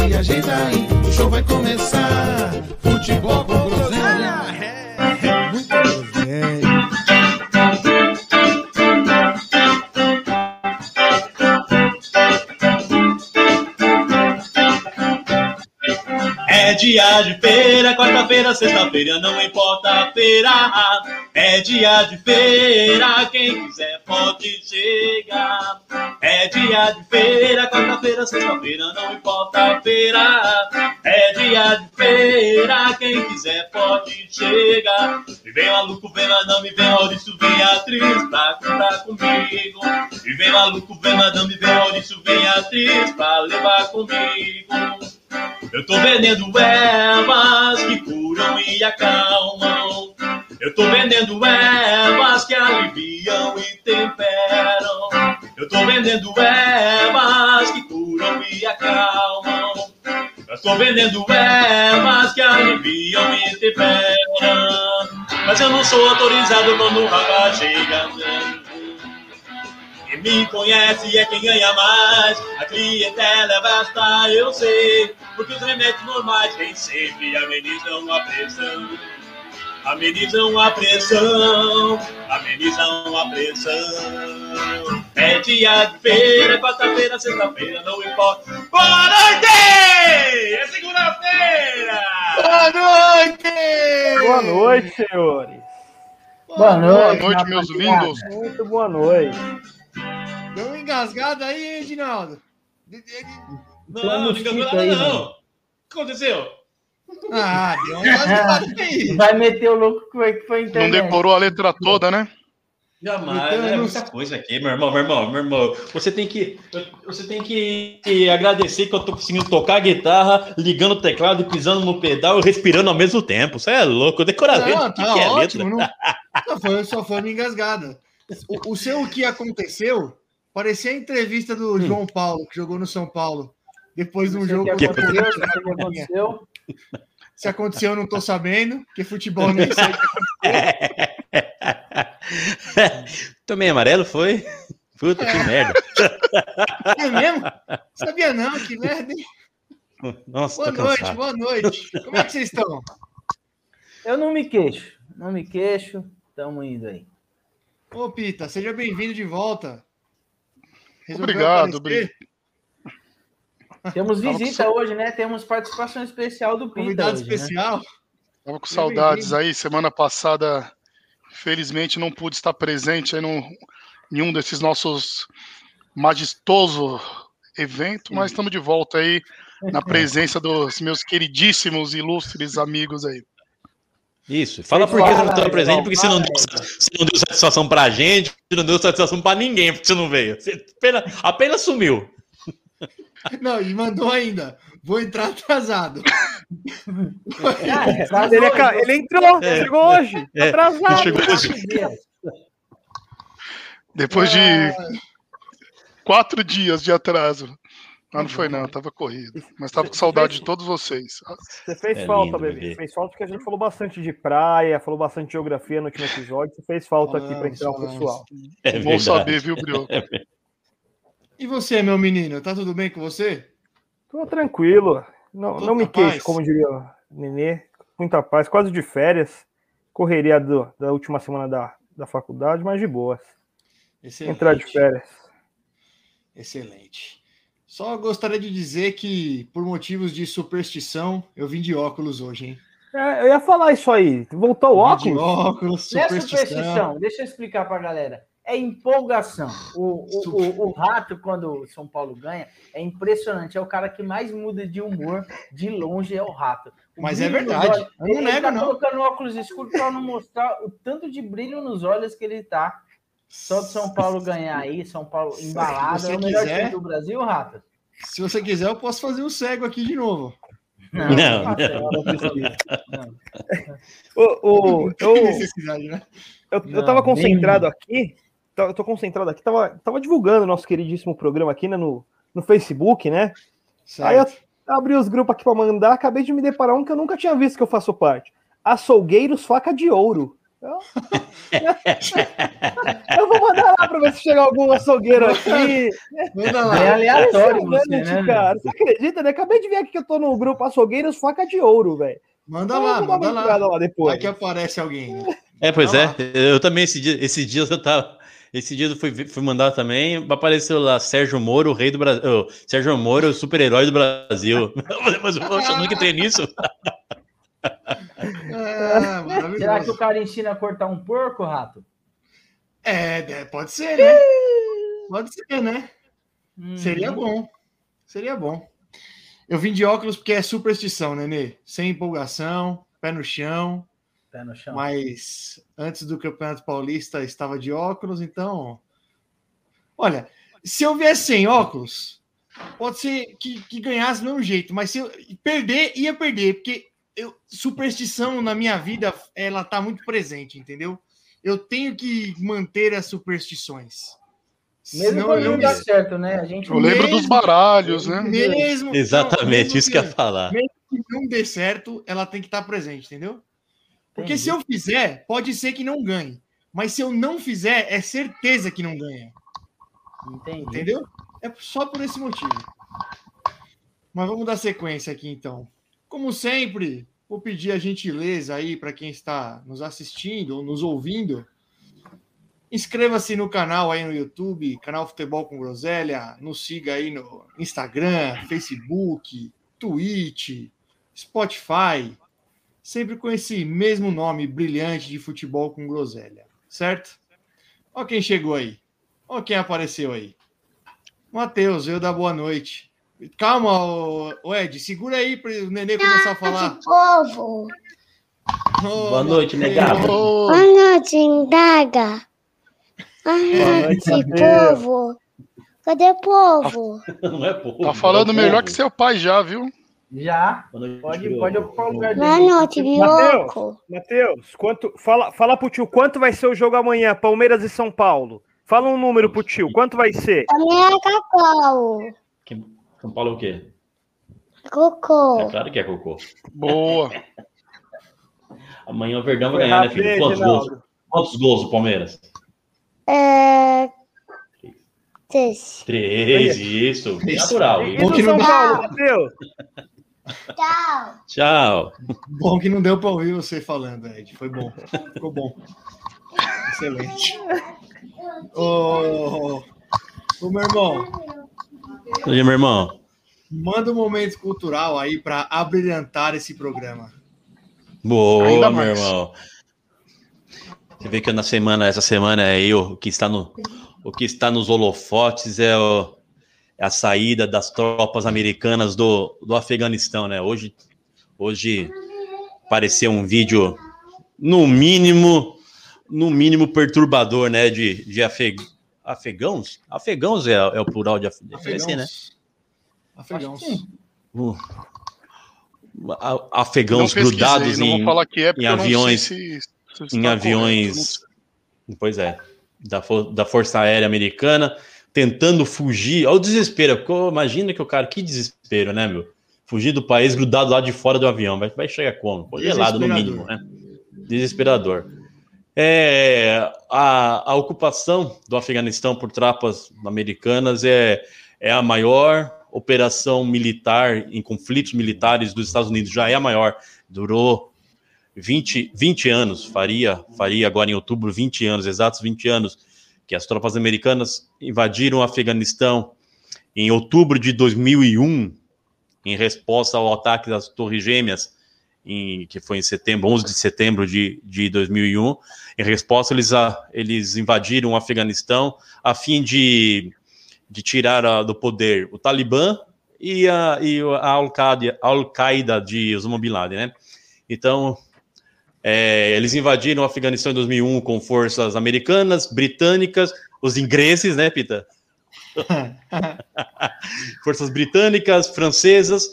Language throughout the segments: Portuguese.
Se ajeita aí. O show vai começar. Futebol com groselha. Muita groselha. É dia de feira, quarta-feira, sexta-feira, não importa a feira. É dia de feira, quem quiser pode chegar. Dia de feira, quarta-feira, sexta-feira, não importa a feira. É dia de feira, quem quiser pode chegar. E vem maluco, vem madame, vem Maurício, vem atriz pra cantar comigo. E vem maluco, vem madame, vem Maurício, vem atriz pra levar comigo. Eu tô vendendo ervas que curam e acalmam. Eu tô vendendo ervas que aliviam e temperam. Eu tô vendendo ervas que curam e acalmam. Eu tô vendendo ervas que aliviam e temperam. Mas eu não sou autorizado quando o rapaz chega. Quem me conhece é quem ganha mais. A clientela é vasta, eu sei. Porque os remédios normais nem sempre amenizam a pressão. Amenizam a pressão, amenizam a pressão. É dia de feira, quarta-feira, sexta-feira, não importa. Boa noite! É segunda-feira! Boa noite! Boa noite, senhores. Boa noite, Boa noite, meus lindos. Muito boa noite. Deu uma engasgada aí, hein, Edinaldo? Não, não mosquito nada, aí, não. O que aconteceu? Ah, deu uma. Vai meter o louco que foi, que foi a Não internet. decorou a letra toda, né? Jamais, Então, é eu não muita coisa aqui, meu irmão, meu irmão, meu irmão. Você tem que, você tem que agradecer que eu tô conseguindo tocar a guitarra, ligando o teclado e pisando no pedal e respirando ao mesmo tempo. Isso é louco, que, tá que é ótimo. letra? Não... Só, foi, só foi uma engasgada. O, o seu o que aconteceu parecia a entrevista do João Paulo, que jogou no São Paulo. Depois de um jogo aconteceu, que aconteceu. Se aconteceu, eu não tô sabendo, porque futebol nem sei. Tomei amarelo, foi? Puta que merda. É mesmo? Sabia não, que merda, hein? Nossa, Boa tô noite, cansado. boa noite. Como é que vocês estão? Eu não me queixo. Não me queixo. Tamo indo aí. Ô, Pita, seja bem-vindo de volta. Resolveu Obrigado, aparecer? Temos Tava com visita hoje, né? Temos participação especial do Pita Convidado hoje, né? especial. Tava com saudades aí. Semana passada, felizmente, não pude estar presente aí no, em um desses nossos majestoso eventos, mas estamos de volta aí na presença dos meus queridíssimos, ilustres amigos aí. Isso, fala por que você não estava Edson, presente, porque você não, deu, você não deu satisfação pra gente, você não deu satisfação pra ninguém, porque você não veio. Você apenas, apenas sumiu. Não, e mandou ainda. Vou entrar atrasado. Ah, atrasou, Ele, aca- ele entrou, É. chegou hoje. É. Atrasado. Chegou hoje. Depois de Ah, quatro dias de atraso. Ah, não foi não, tava corrido. Mas tava com saudade de todos vocês. Você fez É falta, lindo, bebê. Fez falta porque a gente falou bastante de praia, falou bastante de geografia no último episódio. Você fez falta aqui para entrar o pessoal. É Bom saber, viu, Brioco? E você, meu menino, tá tudo bem com você? Tô tranquilo. Não, não me paz. queixo, como diria o Nenê. Muita paz, quase de férias. Correria do- da última semana da, da faculdade, mas de boas. Excelente. Entrar de férias. Excelente. Só gostaria de dizer que, por motivos de superstição, eu vim de óculos hoje, hein? É, eu ia falar isso aí. Voltou o Vim de óculos? óculos, Não é superstição. superstição, deixa eu explicar pra galera. É empolgação. O, o, o, o Rato, quando o São Paulo ganha, é impressionante. É o cara que mais muda de humor de longe, é o Rato. O Mas é verdade. olhos- Eu não ele nego, tá não. colocando óculos escuros para não mostrar o tanto de brilho nos olhos que ele tá. Só do São Paulo ganhar aí, São Paulo embalado, você é o melhor quiser- time do Brasil, Rato. Se você quiser, eu posso fazer o cego aqui de novo. Não, Não, não, Não precisa. não. O, o, Não tem eu, necessidade, né? eu, Não, eu tava concentrado aqui, eu tô concentrado aqui, tava, tava divulgando o nosso queridíssimo programa aqui né, no, no Facebook, né? Aí eu Certo. abri os grupos aqui pra mandar, acabei de me deparar um que eu nunca tinha visto que eu faço parte. Açougueiros Faca de Ouro. Eu, eu vou mandar lá pra ver se chega algum açougueiro aqui. Manda lá. É aleatório você, né? cara. Você acredita, né? Acabei de ver aqui que eu tô no grupo Açougueiros Faca de Ouro, velho. Manda lá, manda lá. lá depois. Vai que aparece alguém. né? É, pois Vai é. lá. Eu também, esse dia, esse dia eu tava. Esse dia eu fui, fui mandar também, apareceu lá Sérgio Moro, o rei do Brasil. oh, Sérgio Moro, o super-herói do Brasil. Eu falei, Mas poxa, eu nunca entrei nisso. Ah, Será que o cara ensina a cortar um porco, rato? É, é, pode ser, né? Pode ser, né? Hum, Seria bom. Seria bom. Eu vim de óculos porque é superstição, Nenê. Sem empolgação, pé no chão. Pé no chão. Mas antes do Campeonato Paulista estava de óculos, então. Olha, se eu viesse sem óculos, pode ser que, que ganhasse do mesmo jeito, mas se eu perder, ia perder, porque eu, superstição na minha vida, ela tá muito presente, entendeu? Eu tenho que manter as superstições. Mesmo quando não dá certo, né? A gente Eu lembro dos Mesmo- baralhos, né? mesmo, Exatamente, não, isso que eu ia mesmo falar. que não dê certo, ela tem que estar presente, entendeu? Porque Entendi. se eu fizer, pode ser que não ganhe. Mas se eu não fizer, é certeza que não ganha. Entendi. Entendeu? É só por esse motivo. Mas vamos dar sequência aqui então. Como sempre, vou pedir a gentileza aí para quem está nos assistindo ou nos ouvindo. Inscreva-se no canal aí no YouTube, canal Futebol com Groselha. Nos siga aí no Instagram, Facebook, Twitch, Spotify. Sempre com esse mesmo nome brilhante de Futebol com Groselha. Certo? Ó quem chegou aí. Ó quem apareceu aí. Matheus, eu da boa noite. Calma, ô, ô Ed, segura aí para o Nenê começar a falar. povo. Ô, Boa noite, negado. Boa noite, Indaga. Boa noite, povo. Cadê o povo? Não é pouco. tá falando melhor que seu pai já, viu? Já. Pode, pode ocupar o lugar Boa dele. noite, Mateus. Bioco. Matheus, quanto, fala, fala pro tio, quanto vai ser o jogo amanhã, Palmeiras e São Paulo? Fala um número pro tio, quanto vai ser? Também é cacau. Que- São Paulo é o quê? Cocô. É claro que é cocô. Boa. Amanhã o Verdão vai ganhar, né, filho? Quantos gols? Quantos gols o Palmeiras? É. Três. Três, isso. Natural. E não São Paulo, Matheus? Tchau. Tchau. Bom que não deu para ouvir você falando, Ed. Foi bom. Ficou bom. Excelente. Ô, ô, meu irmão, aí, meu irmão? manda um momento cultural aí para abrilhantar esse programa. Boa, Ainda meu mais. irmão. Você vê que na semana, essa semana é eu, o que está no, o que está nos holofotes é, o- a saída das tropas americanas do, do Afeganistão, né? Hoje, hoje apareceu um vídeo no mínimo, no mínimo perturbador, né? De, de afe, afegãos? Afegãos é, é o plural de af- deve ser, né? Afegãos. Uh, afegãos grudados em, é, em aviões- se- se está em aviões. Pois é, da, da Força Aérea Americana, tentando fugir. Olha o desespero. porque Imagina que o cara, que desespero, né, meu? Fugir do país grudado lá de fora do avião. Vai, vai chegar como? Congelado, no mínimo, né? Desesperador. É, a, a ocupação do Afeganistão por tropas americanas é, é a maior operação militar em conflitos militares dos Estados Unidos. Já é a maior. Durou 20, 20 anos, faria, faria agora em outubro 20 anos, exatos 20 anos, que as tropas americanas invadiram o Afeganistão em outubro de 2001, em resposta ao ataque das Torres Gêmeas, em, que foi em setembro, 11 de setembro de, de 2001. Em resposta, eles, a, eles invadiram o Afeganistão a fim de, de tirar a, do poder o Talibã e a, e a Al-Qaeda Al de Osama Bin Laden, né? Então, é, eles invadiram o Afeganistão em 2001 com forças americanas, britânicas, os ingleses, né, Pita? forças britânicas, francesas,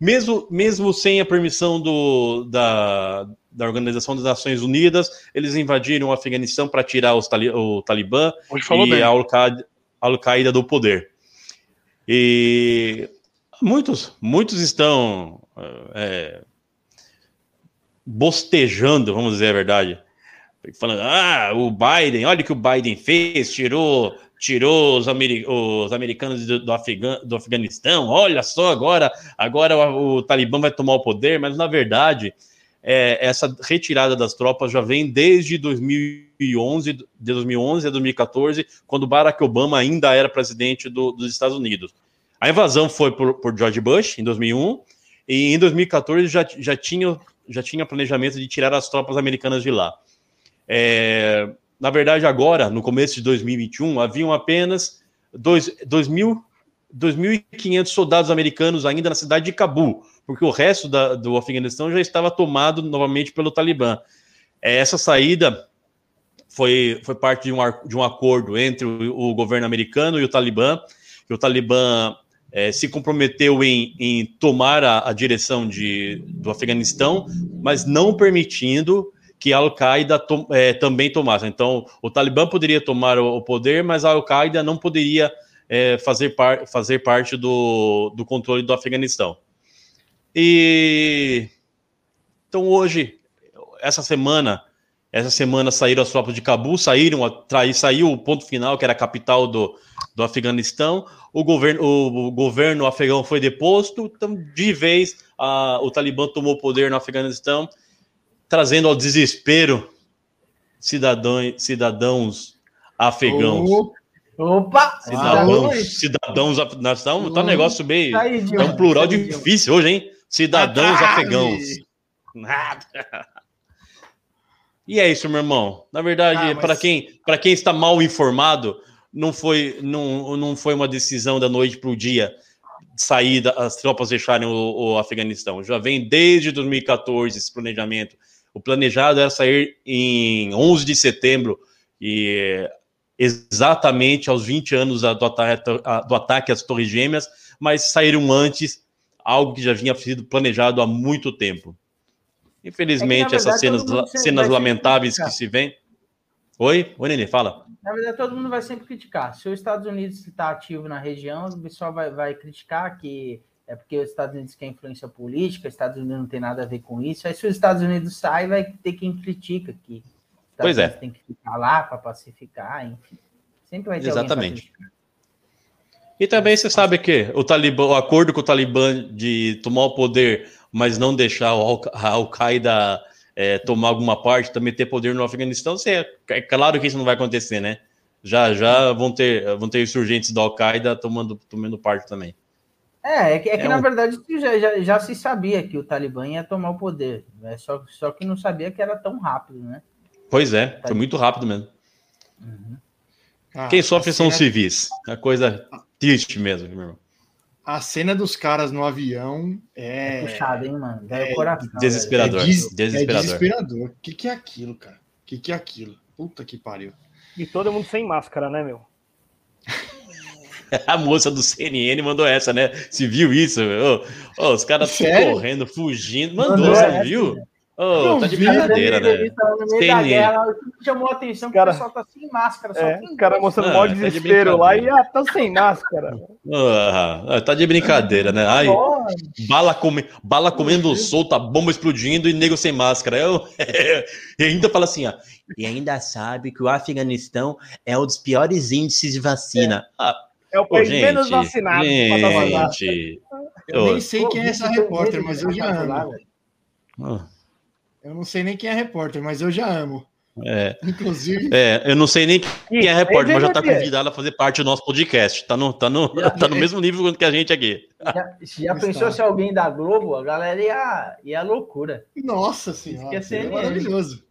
mesmo, mesmo sem a permissão do, da, da Organização das Nações Unidas, eles invadiram o Afeganistão para tirar os tali, o Talibã e bem. a Al-Qaeda Al-Qaeda do poder. E muitos, muitos estão é, bostejando, vamos dizer a verdade, falando: ah, o Biden, olha o que o Biden fez, tirou, tirou os, ameri- os americanos do, do, do Afeganistão, olha só, agora, agora o, o Talibã vai tomar o poder, mas na verdade. é, essa retirada das tropas já vem desde 2011, de 2011 a 2014, quando Barack Obama ainda era presidente do- dos Estados Unidos. A invasão foi por, por George Bush em 2001 e em 2014 já, já, tinha, já tinha planejamento de tirar as tropas americanas de lá. É, na verdade, agora, no começo de 2021, haviam apenas dois- 2.000 2.500 soldados americanos ainda na cidade de Cabul, porque o resto da- do Afeganistão já estava tomado novamente pelo Talibã. É, essa saída foi, foi parte de um, de um acordo entre o, o governo americano e o Talibã, que o Talibã é, se comprometeu em, em tomar a, a direção de, do Afeganistão, mas não permitindo que a Al-Qaeda to- é, também tomasse. Então, o Talibã poderia tomar o, o poder, mas a Al-Qaeda não poderia é, fazer, par, fazer parte do, do controle do Afeganistão. E então hoje, essa semana, essa semana saíram as tropas de Cabul, saíram, traí, saiu o ponto final, que era a capital do, do Afeganistão. O governo, o, o governo afegão foi deposto, então de vez a, o Talibã tomou o poder no Afeganistão, trazendo ao desespero cidadão, cidadãos afegãos. Opa! Cidadãos, cidadãos, nós tá um, tá um negócio meio. Tá É um plural difícil hoje, hein? Cidadãos afegãos. Nada. E é isso, meu irmão. Na verdade, Ah, mas- para quem, quem está mal informado, não foi, não, não foi uma decisão da noite para o dia sair, da- as tropas deixarem o, o Afeganistão. Já vem desde 2014 esse planejamento. O planejado era sair em 11 de setembro e exatamente aos 20 anos do, ata a- do ataque às Torres Gêmeas, mas saíram antes, algo que já vinha sido planejado há muito tempo. Infelizmente, É que, na essas verdade, cenas, cenas lamentáveis que se vêem. Oi? Oi, Nenê, fala. Na verdade, todo mundo vai sempre criticar. Se os Estados Unidos está ativo na região, o pessoal vai, vai criticar que é porque os Estados Unidos quer influência política, os Estados Unidos não tem nada a ver com isso. Aí, se os Estados Unidos saem, vai ter quem critica que os Estados Pois é. Tem que ficar lá para pacificar, enfim. Sempre vai ter Exatamente. E também você sabe que o, Talibã, o acordo com o Talibã de tomar o poder, mas não deixar o Al- a Al-Qaeda é, tomar alguma parte, também ter poder no Afeganistão, é, é claro que isso não vai acontecer, né? Já já vão ter, vão ter insurgentes da Al-Qaeda tomando, tomando parte também. É, é que, é que É na um- verdade já, já, já se sabia que o Talibã ia tomar o poder, né? só, só que não sabia que era tão rápido, né? Pois é, foi muito rápido mesmo. Ah, Quem sofre a são os civis. É coisa triste mesmo, meu irmão. A cena dos caras no avião é. É puxado, hein, mano? É o coração. desesperador. É, des- Desesperador. é desesperador. O que, que é aquilo, cara? O que, que é aquilo? Puta que pariu. E todo mundo sem máscara, né, meu? A moça do CNN mandou essa, né? Se viu isso? meu? Ô, os caras correndo, fugindo. Mandou, Mandou você essa, viu? Ô, Não tá de vi. brincadeira, né? No meio da guerra, chamou a atenção que Cara- o pessoal tá sem máscara. Só É, tem o cara mostrando Ah, o maior tá de desespero lá e ah, tá sem máscara. Ah, tá de brincadeira, né? Ai, bala, come, bala comendo solta, bomba explodindo e nego sem máscara. Eu, e ainda fala assim, ó. E ainda sabe que o Afeganistão é um dos piores índices de vacina. Ah, É o país gente, menos vacinado. gente. Eu nem sei quem é essa repórter, mas eu já amo. velho. Ah, Eu não sei nem quem é a repórter, mas eu já amo. É, Inclusive, é, eu não sei nem quem é repórter, mas já tá Aí vem convidado a fazer parte do nosso podcast. Tá no, tá no, tá no mesmo nível que a gente aqui. Já, já Está. pensou se alguém da Globo, a galera ia, ia loucura. nossa senhora, é seria CNN. maravilhoso.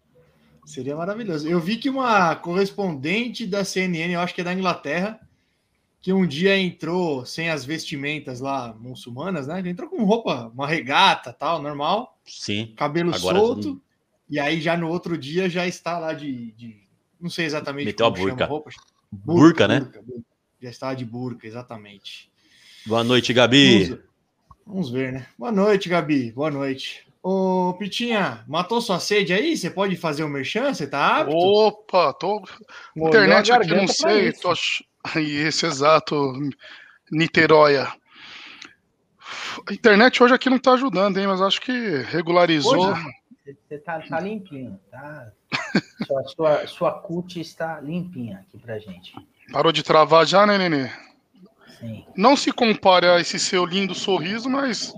Seria maravilhoso. Eu vi que uma correspondente da CNN, eu acho que é da Inglaterra, que um dia entrou sem as vestimentas lá muçulmanas, né? Entrou com roupa, uma regata, tal, normal, Sim. cabelo Agora solto. E aí já no outro dia já está lá de, de- não sei exatamente Meteu a como chama burca. roupa. Burca, né? burca. Já estava de burca, exatamente. Boa noite, Gabi. Usa. Vamos ver, né? Boa noite, Gabi. Boa noite. Ô, Pitinha, matou sua sede aí? Você pode fazer o merchan? Você tá apto? Opa, tô. Internet aqui, não sei. Tô... Isso, exato. Niteróia. A internet hoje aqui não tá ajudando, hein? Mas acho que regularizou. Você tá, tá limpinho, tá? Sua, sua, sua CUT está limpinha aqui pra gente. Parou de travar já, né, Nenê? Sim. Não se compare a esse seu lindo sorriso, mas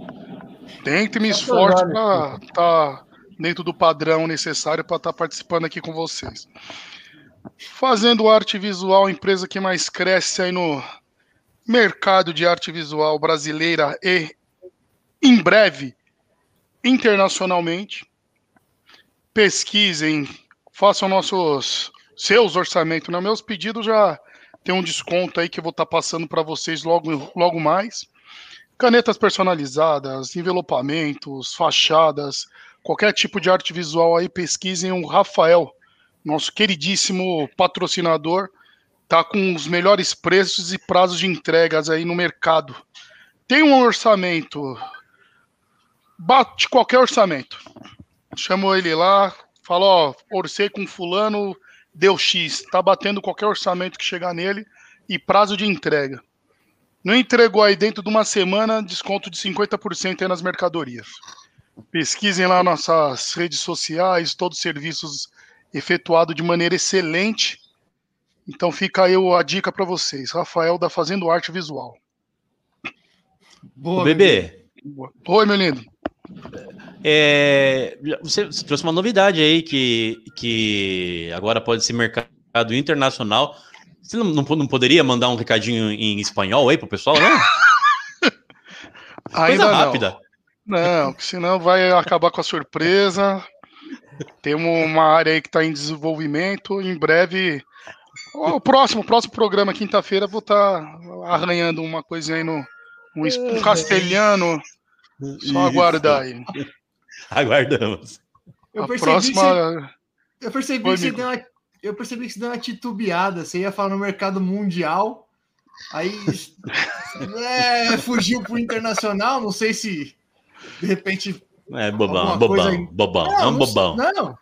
tente me esforce seus para estar dentro do padrão necessário para estar participando aqui com vocês. Fazendo arte visual, empresa que mais cresce aí no mercado de arte visual brasileira e em breve internacionalmente. Pesquisem, façam nossos seus orçamentos, né? Meus pedidos já tem um desconto aí que eu vou estar passando para vocês logo, logo mais. Canetas personalizadas, envelopamentos, fachadas, qualquer tipo de arte visual aí, pesquisem o Rafael, nosso queridíssimo patrocinador, tá com os melhores preços e prazos de entregas aí no mercado. Tem um orçamento, bate qualquer orçamento. Chamou ele lá, falou, ó, orcei com fulano, deu X, tá batendo qualquer orçamento que chegar nele e prazo de entrega. Não entregou aí dentro de uma semana, desconto de 50% aí nas mercadorias. Pesquisem lá nossas redes sociais, todos os serviços efetuados de maneira excelente. Então fica aí a dica para vocês. Rafael da Fazendo Arte Visual. Boa, bebê, Oi, meu lindo. é, você, você trouxe uma novidade aí que, que agora pode ser mercado internacional. Você não, não, não poderia mandar um recadinho em espanhol aí pro pessoal, não? Coisa Ainda não. rápida. Não, porque senão vai acabar com a surpresa. Temos uma área aí que está em desenvolvimento. Em breve, o próximo, o próximo programa, quinta-feira, vou estar arranhando uma coisinha aí no um, um castelhano. Só aguardar aí. Aguardamos. Eu a percebi, que, você, próxima. eu percebi Oi, que você amigo. deu uma, eu percebi que você deu uma titubeada. Você ia falar no mercado mundial, aí é, fugiu pro internacional. Não sei se de repente. É bobão, bobão, bobão. Não, é um não- bobão. Não.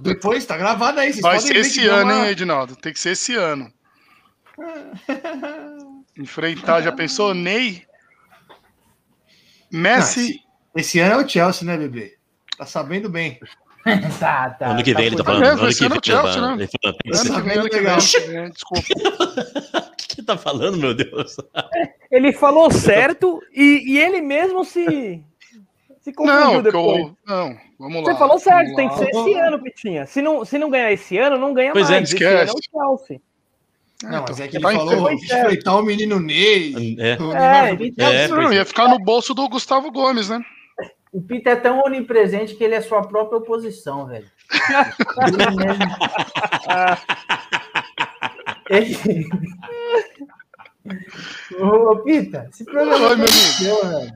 Depois tá gravado aí. Vocês Vai podem ser esse que ano, uma- hein, Edinaldo? Tem que ser esse ano. Enfrentar, já pensou? Ney? Messi. Esse ano é o Chelsea, né, bebê? Tá sabendo bem. tá, tá. ano que vem ele tá falando. mesmo, ano esse que ano vem é o Chelsea, ele tá- né? ele falando, que Ano que ano que vem, legal. ano que Desculpa. O que ele tá falando, meu Deus? Ele falou certo e, e ele mesmo se, se confundiu Não, depois. eu, não, vamos lá. Você falou certo, tem que ser esse ano, Pitinha. Se não, se não ganhar esse ano, não ganha Pois é, mais. esse esquece. ano é o Chelsea. Não, mas é que ele tá falou enfrentar o menino Ney. É. o É, Neymar- É, Não, ia ficar no bolso do Gustavo Gomes, né? O Pita é tão onipresente que ele é sua própria oposição, velho. Ele Ô, Pita, esse programa Oi, meu é seu, velho.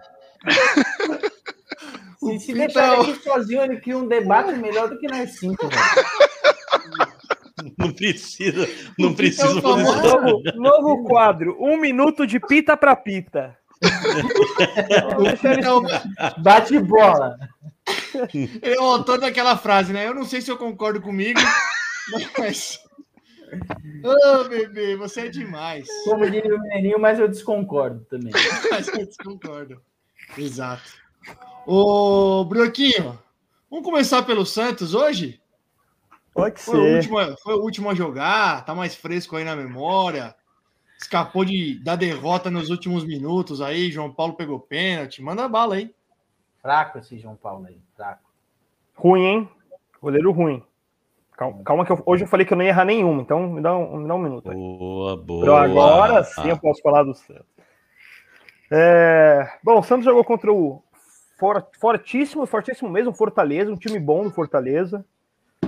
O Se, se Pita deixar aqui sozinho, ele cria um debate melhor do que nós cinco, velho. Não precisa, não precisa o fazer isso. Novo, novo quadro, um minuto de pita pra pita. É o- Bate bola. Ele é o autor daquela frase, né? Eu não sei se eu concordo comigo, mas. Ô, bebê, você é demais. Como diria o menininho, mas eu desconcordo também. Mas eu desconcordo. Exato. Ô, Brioquinho, vamos começar pelo Santos hoje? Pode Foi o, ser. último, a- foi o último a jogar, tá mais fresco aí na memória. Escapou de, da derrota nos últimos minutos aí. João Paulo pegou pênalti. Manda bala aí. Fraco esse João Paulo aí, fraco. Ruim, hein? Goleiro ruim. Calma, calma que eu- hoje eu falei que eu não ia errar nenhuma, então me dá um, me dá um minuto aí. Boa, boa. Então agora sim eu posso falar do Santos. É, bom, o Santos jogou contra o fortíssimo, fortíssimo mesmo, Fortaleza, um time bom do Fortaleza.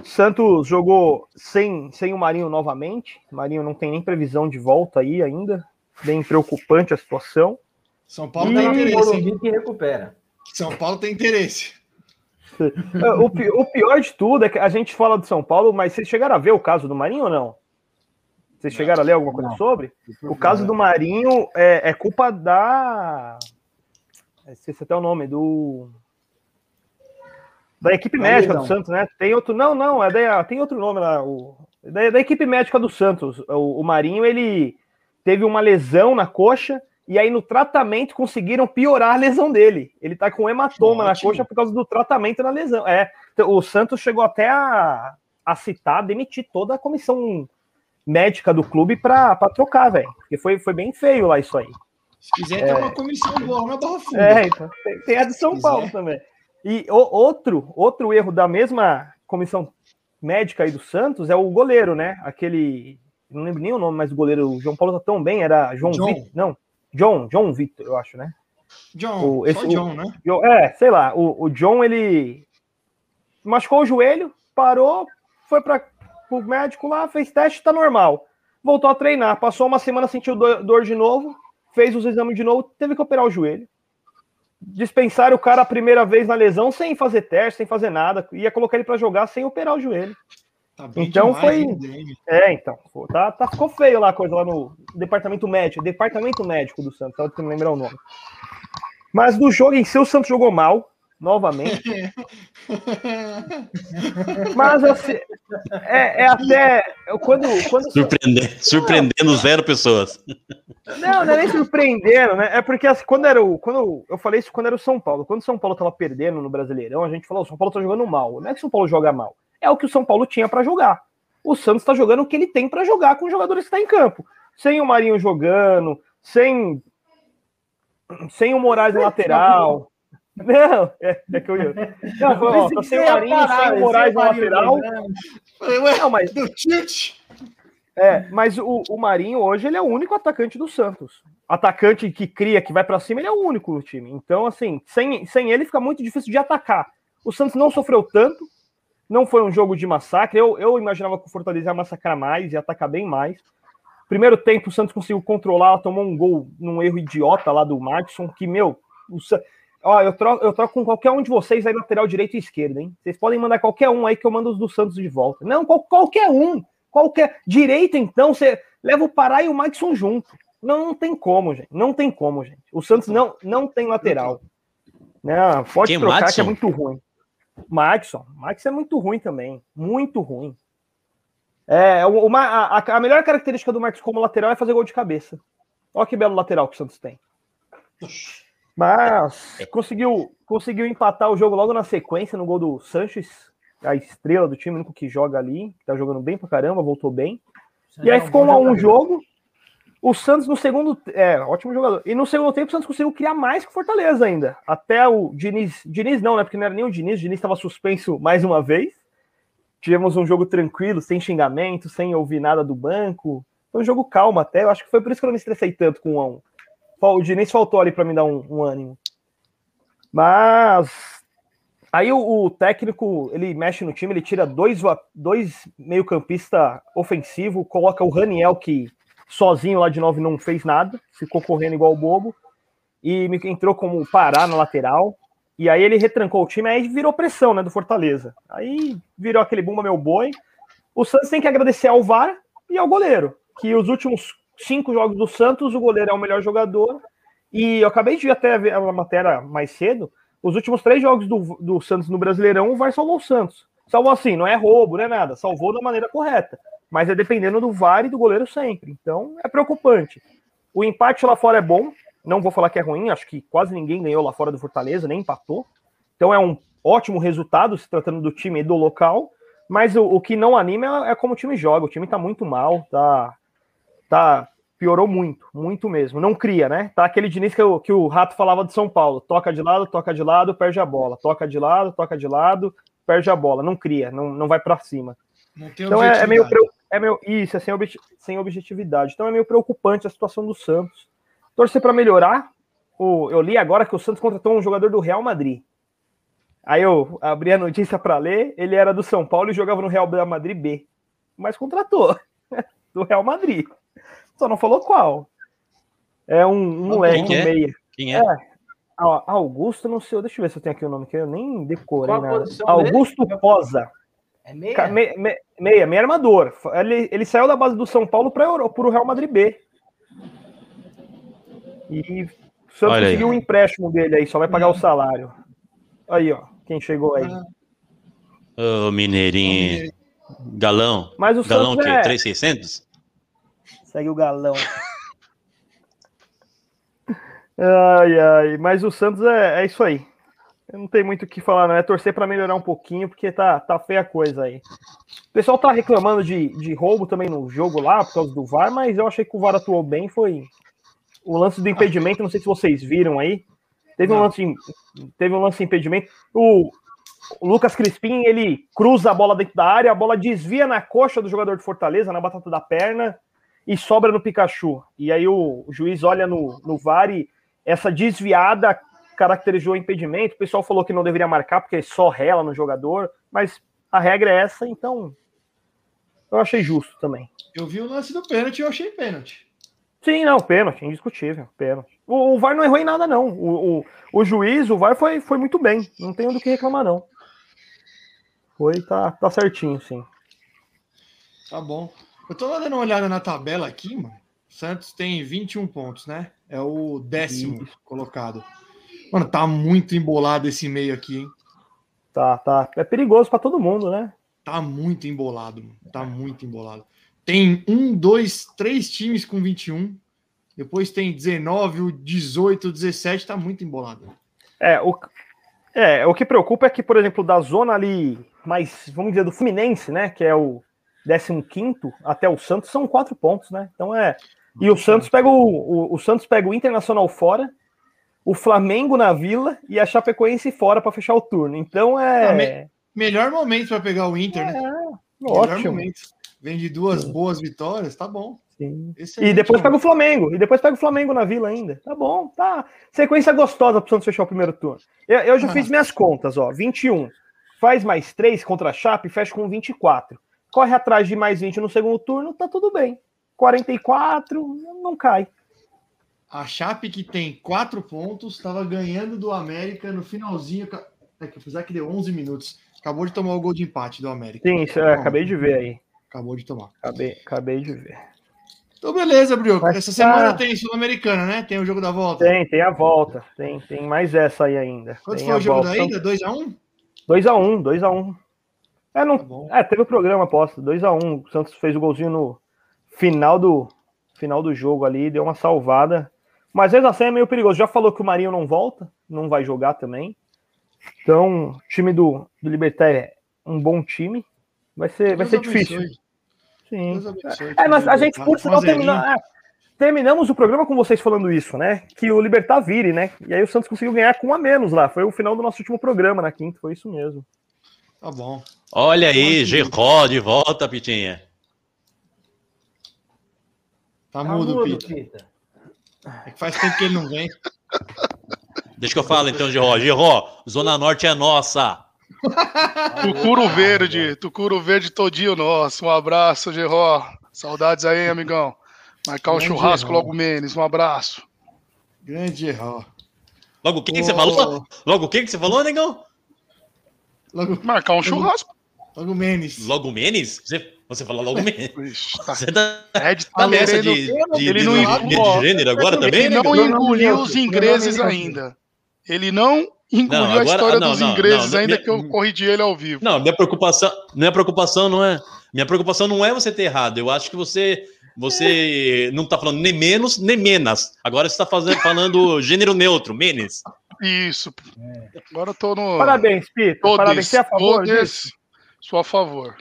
Santos jogou sem, sem o Marinho novamente. O Marinho não tem nem previsão de volta aí ainda. Bem preocupante a situação. São Paulo Ih, tem interesse. hein? Que recupera. São Paulo tem interesse. É, O, o pior de tudo é que a gente fala do São Paulo, mas vocês chegaram a ver o caso do Marinho ou não? Vocês chegaram a ler alguma coisa Não. sobre? O caso do Marinho é, é culpa da. Esqueci até o nome, do. Da equipe médica Leão. do Santos, né? Tem outro. Não, não, é da, tem outro nome lá. O, da, da equipe médica do Santos. O, o Marinho, ele teve uma lesão na coxa. E aí, no tratamento, conseguiram piorar a lesão dele. Ele tá com hematoma na Ótimo. coxa por causa do tratamento na lesão. É, então, o Santos chegou até a, a citar, demitir toda a comissão médica do clube pra, pra trocar, velho. Porque foi, foi bem feio lá isso aí. Se quiser, tem uma comissão boa na Barra Funda. É, então, tem, tem a de São Paulo também. E o- outro, outro erro da mesma comissão médica aí do Santos é o goleiro, né? Aquele. Não lembro nem o nome, mas o goleiro o João Paulo tá tão bem, era João John. Vitor. Não, John, John Vitor, eu acho, né? John, O- esse- só John, né? John- É, sei lá, o, o John ele machucou o joelho, parou, foi para o médico lá, fez teste, tá normal. Voltou a treinar, passou uma semana, sentiu dor, dor de novo, fez os exames de novo, teve que operar o joelho. Dispensaram o cara a primeira vez na lesão sem fazer teste, sem fazer nada, ia colocar ele para jogar sem operar o joelho. Tá bem Então demais, foi- hein? É, então, pô, tá, tá, ficou feio lá a coisa lá no departamento médico, departamento médico do Santos, tava tentando lembrar o nome. Mas do jogo em si, o Santos jogou mal, novamente. Mas assim, é, é até. Quando, quando, Surpreendendo, surpreendendo zero pessoas. não, não é nem surpreendendo, né? É porque assim, quando era o. Quando eu falei isso quando era o São Paulo. Quando o São Paulo tava perdendo no Brasileirão, a gente falou: o São Paulo tá jogando mal. Não é que o São Paulo joga mal. É o que o São Paulo tinha pra jogar. O Santos tá jogando o que ele tem pra jogar com os jogadores que tá em campo. Sem o Marinho jogando, sem. Sem o Moraes lateral. Não, é, é que eu ia. Não, ó, tá sem o Marinho, sem o Moraes no lateral. Ué, Não, mas do tilt. é, mas o, o Marinho hoje ele é o único atacante do Santos. Atacante que cria, que vai pra cima, ele é o único no time. Então, assim, sem, sem ele fica muito difícil de atacar. O Santos não sofreu tanto, não foi um jogo de massacre. Eu, eu imaginava que o Fortaleza ia massacrar mais e atacar bem mais. Primeiro tempo, o Santos conseguiu controlar, tomou um gol num erro idiota lá do Madison, que, meu, o Sa- Ó, eu troco, eu troco com qualquer um de vocês aí, lateral direito e esquerdo, hein? Vocês podem mandar qualquer um aí que eu mando os do Santos de volta. Não, qual- qualquer um. Qualquer. Direito, então, você leva o Pará e o Madison junto. Não, não tem como, gente. Não tem como, gente. O Santos não, não tem lateral. Não, pode Quem, trocar que é muito ruim. Madison. Madison é muito ruim também. Muito ruim. É, uma, a, a melhor característica do Marcos como lateral é fazer gol de cabeça. Olha que belo lateral que o Santos tem. Mas conseguiu, conseguiu empatar o jogo logo na sequência no gol do Sanches, a estrela do time, o único que joga ali, que tá jogando bem pra caramba, voltou bem. E aí ficou um a um jogo. O Santos no segundo. É, ótimo jogador. E no segundo tempo o Santos conseguiu criar mais que o Fortaleza ainda. Até o Diniz. Diniz não, né? Porque não era nem o Diniz. O Diniz estava suspenso mais uma vez. Tivemos um jogo tranquilo, sem xingamento, sem ouvir nada do banco. Foi um jogo calmo até. Eu acho que foi por isso que eu não me estressei tanto com o 1 a 1. O Diniz faltou ali para me dar um, um ânimo. Mas aí o, o técnico ele mexe no time, ele tira dois, dois meio-campista ofensivo, coloca o Raniel, que sozinho lá de 9 não fez nada, ficou correndo igual bobo, e entrou como Pará na lateral. E aí ele retrancou o time, aí virou pressão né, do Fortaleza. Aí virou aquele bumba meu boi. O Santos tem que agradecer ao VAR e ao goleiro, que os últimos cinco jogos do Santos, o goleiro é o melhor jogador. E eu acabei de até ver a matéria mais cedo. Os últimos três jogos do, do Santos no Brasileirão, o VAR salvou o Santos. Salvou assim, não é roubo, não é nada. Salvou da maneira correta. Mas é dependendo do VAR e do goleiro sempre. Então é preocupante. O empate lá fora é bom. Não vou falar que é ruim. Acho que quase ninguém ganhou lá fora do Fortaleza, nem empatou. Então é um ótimo resultado se tratando do time e do local. Mas o, o que não anima é, é como o time joga. O time tá muito mal, tá, tá piorou muito, muito mesmo. Não cria, né? Tá aquele Diniz que, o- que o Rato falava de São Paulo. Toca de lado, toca de lado, perde a bola. Toca de lado, toca de lado, perde a bola. Não cria, não, não vai para cima. Então é, é meio, é meio isso, é sem, obje- sem objetividade. Então é meio preocupante a situação do Santos. Torcer para melhorar. O, eu li agora que o Santos contratou um jogador do Real Madrid. Aí eu abri a notícia para ler, ele era do São Paulo e jogava no Real Madrid B. Mas contratou do Real Madrid. Só não falou qual. É um, um moleque, que um é? meia. Quem é? Ah, Augusto, não sei, deixa eu ver se eu tenho aqui o nome que eu nem decorei Qual a nada. posição Augusto Posa. É meia? Me- me- meia, meia armador. Ele, ele saiu da base do São Paulo para o Real Madrid B. E O Santos conseguiu o empréstimo dele aí, só vai pagar o salário. Aí, ó, quem chegou aí. Ô, Mineirinho. Galão. Mas o Galão o Santos quê? é... 3,600? Segue o galão. ai, ai. Mas o Santos é, é isso aí. Não tem muito o que falar, não. É torcer para melhorar um pouquinho, porque tá, tá feia a coisa aí. O pessoal tá reclamando de, de roubo também no jogo lá, por causa do VAR, mas eu achei que o VAR atuou bem. Foi o lance do impedimento, não sei se vocês viram aí. Teve um lance, teve um lance de impedimento. O, o Lucas Crispim, ele cruza a bola dentro da área, a bola desvia na coxa do jogador de Fortaleza, na batata da perna, e sobra no Pikachu. E aí o, o juiz olha no, no VAR e essa desviada caracterizou impedimento. O pessoal falou que não deveria marcar porque só rela no jogador, mas a regra é essa, então eu achei justo também. Eu vi o lance do pênalti e eu achei pênalti. Sim, não, pênalti, indiscutível, pênalti. O, o VAR não errou em nada, não. O, o, o juiz, o VAR foi, foi muito bem. Não tenho do que reclamar, não. Foi, tá, tá certinho, sim. Tá bom. Eu tô dando uma olhada na tabela aqui, mano. O Santos tem 21 pontos, né? É o décimo colocado. Mano, tá muito embolado esse meio aqui, hein? Tá, tá. É perigoso pra todo mundo, né? Tá muito embolado, mano. Tá muito embolado. Tem um, dois, três times com 21. Depois tem 19, o 18, o 17. Tá muito embolado. É, o, é, o que preocupa é que, por exemplo, da zona ali, mais, vamos dizer, do Fluminense, né? Que é o 15 até o Santos, são quatro pontos, né? Então é. E o Santos pega o, o, o Santos pega o Internacional fora, o Flamengo na vila e a Chapecoense fora para fechar o turno. Então é. Melhor momento para pegar o Inter, né? É, ótimo. momento. Vem de duas boas vitórias, tá bom. Sim. E depois pega o Flamengo. E depois pega o Flamengo na vila ainda. Tá bom, tá. Sequência gostosa pro Santos fechar o primeiro turno. Eu, eu já Ah. fiz minhas contas, ó. 21. Faz mais 3 contra a Chape, fecha com 24. Corre atrás de mais 20 no segundo turno, tá tudo bem. 44, não cai. A Chape, que tem quatro pontos, estava ganhando do América no finalzinho. É que apesar que deu 11 minutos. Acabou de tomar o gol de empate do América. Sim, isso, é, acabei de ver aí. Acabou de tomar. Acabei, acabei de ver. Então, beleza, Brioco. Mas Essa tá- semana tem Sul-Americana, né? Tem o jogo da volta. Tem, tem a volta. Tem, tem mais essa aí ainda. Quanto tem foi o jogo volta. da ida? 2x1? 2x1, 2x1. É, não, Tá é, teve o programa aposta, 2x1. O Santos fez o golzinho no final do final do jogo ali, deu uma salvada. Mas mesmo assim é meio perigoso. Já falou que o Marinho não volta, não vai jogar também. Então, o time do, do Libertar é um bom time. Vai ser, vai ser abençoe. difícil. Sim. Abençoe. É, nós, a gente, por sinal, termina- é, terminamos o programa com vocês falando isso, né? Que o Libertar vire, né? E aí o Santos conseguiu ganhar com um a menos lá. Foi o final do nosso último programa na quinta, foi isso mesmo. Tá bom. Olha aí, Geró de volta, Pitinha. Tá, Tá mudo, mudo, Pita. É que faz tempo que ele não vem. Deixa que eu falo então, Geró. Geró, Zona Norte é nossa. Tucuro Verde, Tucuro Verde todinho nosso. Um abraço, Geró. Saudades aí, amigão. Marcar um churrasco Geró. logo menos. Um abraço. Grande erro. Logo o que, que você falou? Logo o que, que você falou, negão? Logo, Marcar um churrasco. Logo Menes. Logo Menes? Você, você falou logo Menes. Ixi, tá. Você tá, Ed tá nessa querendo- de, de, ele de, não de- inclui- de gênero agora também, Ele não engoliu os ingleses ainda. Ele não engoliu Não, a agora- história ah, não, dos não, ingleses não, ainda minha- que eu corrigi ele ao vivo. Não, minha preocupação, minha preocupação não é, minha preocupação não é você ter errado. Eu acho que você você não tá falando nem menos nem menos. Agora você tá fazendo, falando gênero neutro, menes. Isso. Agora eu tô no. Parabéns. Todes, Parabéns. Você é a favor disso? Sou a favor.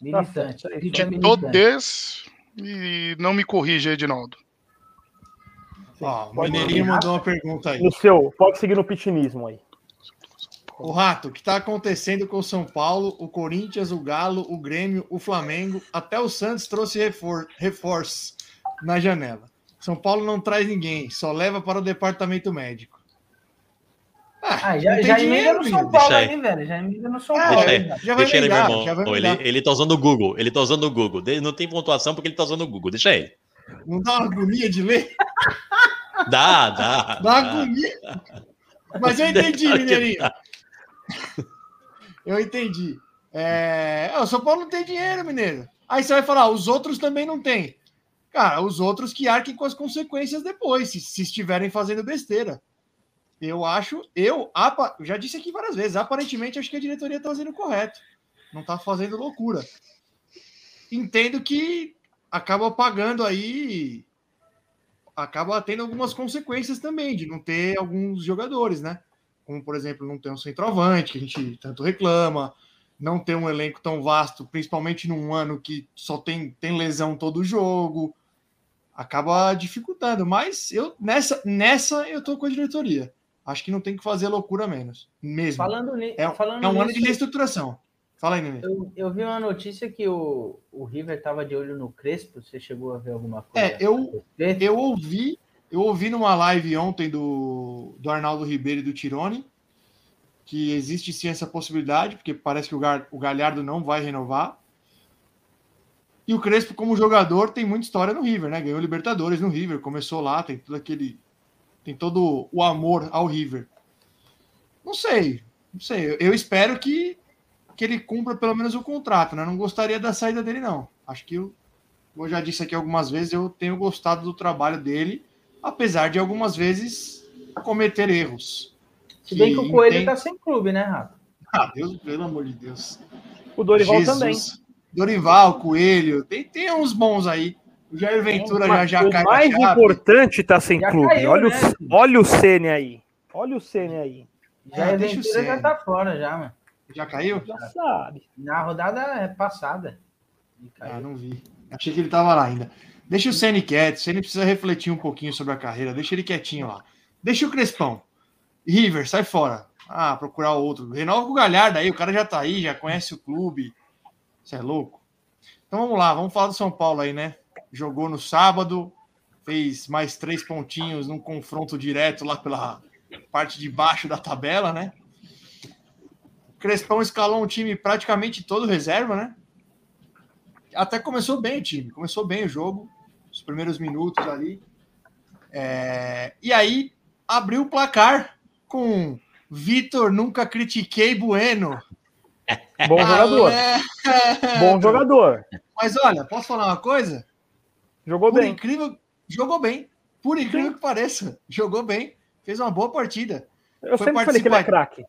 Militante. Tá De militante. todes e não me corrija, Edinaldo. Ó, o Mineirinho mandar. mandou uma pergunta aí. No seu, pode seguir no pitinismo aí. O Rato, o que está acontecendo com o São Paulo, o Corinthians, o Galo, o Grêmio, o Flamengo, até o Santos trouxe refor reforço na janela. São Paulo não traz ninguém, só leva para o departamento médico. Ah, não já, emenda no. São Paulo Deixa aí. aí, velho. Já emenda no São Ah, Paulo. Deixa aí. Já Deixa ele, meu irmão. Ele, ele tá usando o Google. Ele tá usando o Google. Ele não tem pontuação porque ele tá usando o Google. Deixa ele. Não dá uma agonia de ler? Dá, dá. Dá dá. agonia. Mas eu entendi, Mineirinho. Eu entendi. É... ah, O São Paulo não tem dinheiro, Mineiro. Aí você vai falar, os outros também não tem. Cara, os outros que arquem com as consequências depois, se, se estiverem fazendo besteira. Eu acho, eu já disse aqui várias vezes, aparentemente acho que a diretoria está fazendo correto. Não está fazendo loucura. Entendo que acaba pagando aí, acaba tendo algumas consequências também de não ter alguns jogadores, né? Como, por exemplo, não ter um centroavante, que a gente tanto reclama, não ter um elenco tão vasto, principalmente num ano que só tem, tem lesão todo jogo, acaba dificultando. Mas eu nessa, nessa eu tô com a diretoria. Acho que não tem que fazer loucura menos. Mesmo. Falando, ni- é, falando é um ano de reestruturação. Fala aí, Nenê. eu, eu vi uma notícia que o, o River estava de olho no Crespo. Você chegou a ver alguma coisa? É, eu, eu ouvi, eu ouvi numa live ontem do, do Arnaldo Ribeiro e do Tirone que existe sim essa possibilidade, porque parece que o, Gar, o Galhardo não vai renovar. E o Crespo, como jogador, tem muita história no River, né? Ganhou Libertadores no River, começou lá, tem todo aquele. Tem todo o amor ao River. Não sei, não sei. Eu espero que, que ele cumpra pelo menos o contrato, né? Não gostaria da saída dele, não. Acho que eu, como eu já disse aqui algumas vezes, eu tenho gostado do trabalho dele, apesar de algumas vezes cometer erros. Se bem que o que Coelho tem- tá sem clube, né, Rafa? Ah, Deus, pelo amor de Deus. O Dorival Jesus. também. Dorival, Coelho, tem, tem uns bons aí. O Jair Ventura já, Mas já o cai na mais chave. importante tá sem Já clube. caiu, olha, né? o, olha o Ceni aí. Olha o Ceni aí. Já é deixa o Ventura já Ceni. tá fora, já, mano. Já caiu? Já sabe. Na rodada passada. Ele caiu. Ah, não vi. Achei que ele tava lá ainda. Deixa o Ceni quieto. O Ceni precisa refletir um pouquinho sobre a carreira. Deixa ele quietinho lá. Deixa o Crespão. River, sai fora. Ah, procurar outro. Renova com o Galhardo aí. O cara já tá aí, já conhece o clube. Você é louco? Então vamos lá, vamos falar do São Paulo aí, né? Jogou no sábado, fez mais três pontinhos num confronto direto lá pela parte de baixo da tabela, né? Crespão escalou um time praticamente todo reserva, né? Até começou bem o time, começou bem o jogo, os primeiros minutos ali. É, E aí abriu o placar com Vitor, nunca critiquei Bueno. Bom jogador. Ah, Bom jogador. Mas olha, posso falar uma coisa? Jogou Por bem. incrível, jogou bem. Por incrível que pareça, jogou bem. Fez uma boa partida. Eu Foi sempre falei que ele é craque.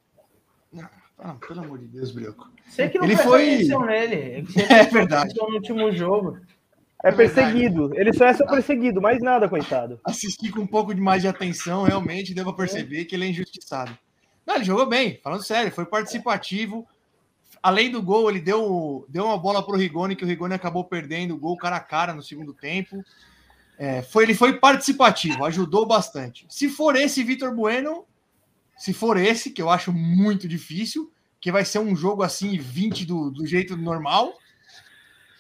Ah, pelo amor de Deus, Brioco. Sei que não Ele foi- atenção nele. É verdade. No último jogo. É É verdade. perseguido. Ele só é seu perseguido, mais nada, coitado. Assisti com um pouco de mais de atenção, realmente deu pra perceber que ele é injustiçado. Não, ele jogou bem, falando sério, foi participativo. Além do gol, ele deu, deu uma bola pro Rigoni, que o Rigoni acabou perdendo o gol cara a cara no segundo tempo. É, foi, ele foi participativo, ajudou bastante. Se for esse Vitor Bueno, se for esse, que eu acho muito difícil, que vai ser um jogo assim, 20 do, do jeito normal,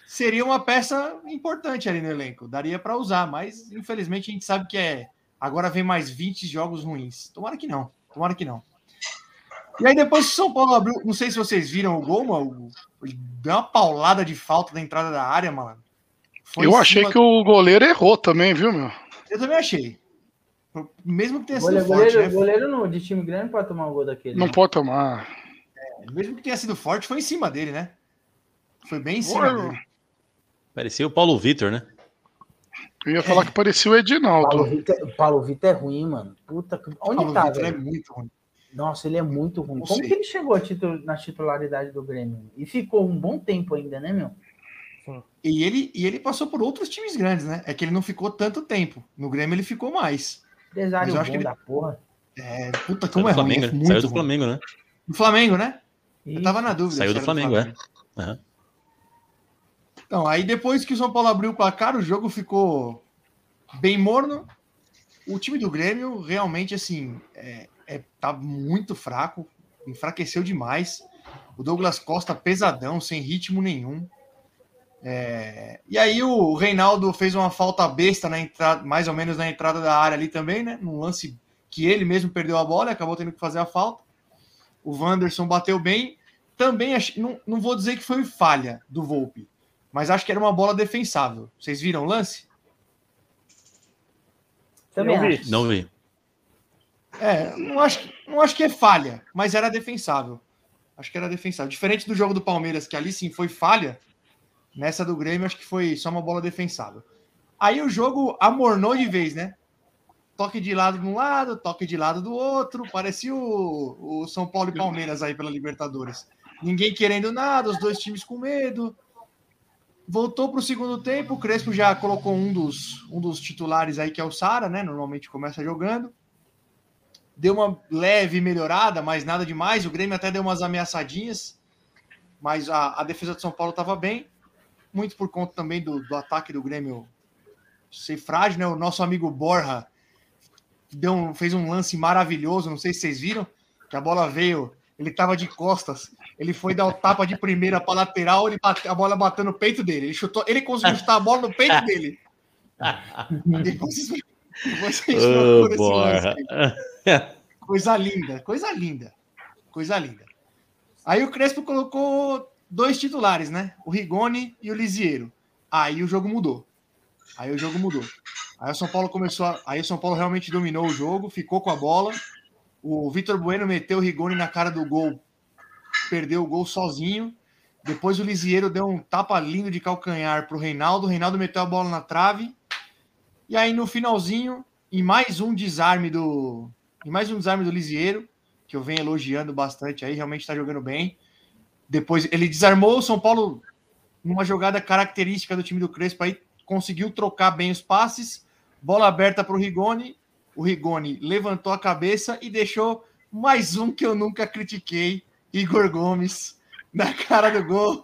seria uma peça importante ali no elenco. Daria para usar, mas infelizmente a gente sabe que é. Agora vem mais 20 jogos ruins. Tomara que não. Tomara que não. E aí depois que o São Paulo abriu, não sei se vocês viram o gol, mano. Ele deu uma paulada de falta na entrada da área, mano. Foi Eu achei cima- que o goleiro errou também, viu, meu? Eu também achei. Mesmo que tenha sido Goleiro, forte, goleiro, né? goleiro no- de time grande pode tomar um gol daquele. Não né? pode tomar. Mesmo que tenha sido forte, foi em cima dele, né? Foi bem em cima Porra. dele. Parecia o Paulo Vitor, né? Eu ia falar que parecia o Paulo Edinaldo. Vitor, Paulo Vitor é ruim, mano. Puta que. Onde Paulo tá, Vitor é muito ruim. Nossa, ele é muito ruim. Não Como sei. que ele chegou a titu- na titularidade do Grêmio? E ficou um bom tempo ainda, né, meu? E ele, e ele passou por outros times grandes, né? É que ele não ficou tanto tempo. No Grêmio ele ficou mais. Empresário eu bom que ele- da porra. É, puta, como do é ruim. Flamengo, É né? muito Saiu do ruim. Flamengo, né? Do Flamengo, né? Eu Ih, tava na dúvida. Saiu do era Flamengo, é. Aham. Então, aí depois que o São Paulo abriu o placar, o jogo ficou bem morno. O time do Grêmio realmente, assim, é, é- tá muito fraco, enfraqueceu demais. O Douglas Costa pesadão, sem ritmo nenhum. É, e aí o Reinaldo fez uma falta besta na entrada, mais ou menos na entrada da área ali também, né? Num lance que ele mesmo perdeu a bola e acabou tendo que fazer a falta. O Wanderson bateu bem. Também ach- não, não vou dizer que foi falha do Volpe, mas acho que era uma bola defensável. Vocês viram o lance? Também Eu vi. Não vi. É, não acho, não acho que é falha, mas era defensável. Acho que era defensável. Diferente do jogo do Palmeiras, que ali sim foi falha, nessa do Grêmio acho que foi só uma bola defensável. Aí o jogo amornou de vez, né? Toque de lado de um lado, toque de lado do outro. Parecia o, o São Paulo e Palmeiras aí pela Libertadores. Ninguém querendo nada, os dois times com medo. Voltou para o segundo tempo, o Crespo já colocou um dos, um dos titulares aí, que é o Sara, né? Normalmente começa jogando. Deu uma leve melhorada, mas nada demais. O Grêmio até deu umas ameaçadinhas, mas a, a defesa de São Paulo estava bem. Muito por conta também do, do ataque do Grêmio ser frágil, né? O nosso amigo Borja deu um- fez um lance maravilhoso, não sei se vocês viram, que a bola veio, ele estava de costas, ele foi dar o tapa de primeira para lateral, ele bate- a bola bateu no peito dele, ele chutou, ele conseguiu chutar a bola no peito dele. Depois, vocês Borra. aí. Coisa linda, coisa linda, coisa linda. Aí o Crespo colocou dois titulares, né? O Rigoni e o Lisiero. Aí o jogo mudou. Aí o jogo mudou. Aí o São Paulo começou a... Aí o São Paulo realmente dominou o jogo, ficou com a bola. O Vitor Bueno meteu o Rigoni na cara do gol, perdeu o gol sozinho. Depois o Lisiero deu um tapa lindo de calcanhar pro Reinaldo. O Reinaldo meteu a bola na trave. E aí no finalzinho, em mais um desarme do. Em mais um desarme do Lisiero, que eu venho elogiando bastante aí, realmente está jogando bem. Depois ele desarmou o São Paulo numa jogada característica do time do Crespo aí, conseguiu trocar bem os passes, bola aberta para o Rigoni. O Rigoni levantou a cabeça e deixou mais um que eu nunca critiquei, Igor Gomes, na cara do gol.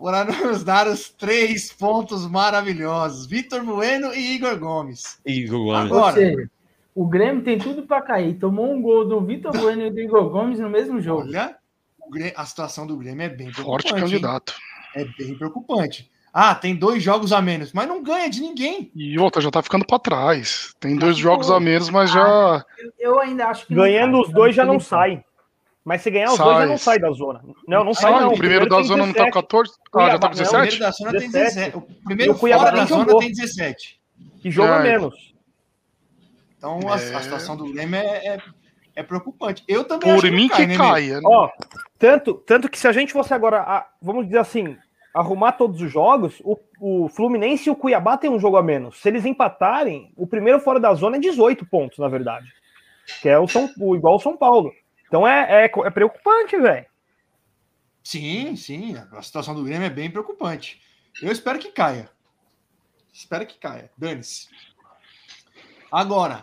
Para nos dar os três pontos maravilhosos. Vitor Bueno e Igor Gomes. Igor Gomes. Agora- seja, o Grêmio tem tudo para cair. Tomou um gol do Vitor Bueno e do Igor Gomes no mesmo jogo. Olha, o Grê- a situação do Grêmio é bem Forte preocupante. hein? candidato. É bem preocupante. Ah, tem dois jogos a menos, mas não ganha de ninguém. E outra, já tá ficando pra trás. Tem dois jogos a menos, mas já. Eu, eu ainda acho que. Ganhando cai. os dois já não sai. Mas se ganhar os dois já Sai. não sai da zona. Não, não sai Sai, não. o primeiro da tem zona não tá 17. com 14. Ah, já tá com Cuiabá- não, O primeiro 17? da zona tem 17. 17. O primeiro o Cuiabá fora da zona jogou. tem 17. Que joga É. menos. Então a, É. a situação do Grêmio é, é, é preocupante. Eu também acho Por mim não que né, caia. né? Ó, tanto, tanto que se a gente fosse agora, a- vamos dizer assim, arrumar todos os jogos, o, o Fluminense e o Cuiabá tem um jogo a menos. Se eles empatarem, o primeiro fora da zona é 18 pontos, na verdade. Que é o São, o, igual o São Paulo. Então é, é, é preocupante, velho. Sim, sim. A situação do Grêmio é bem preocupante. Eu espero que caia. Espero que caia. Dane-se. Agora,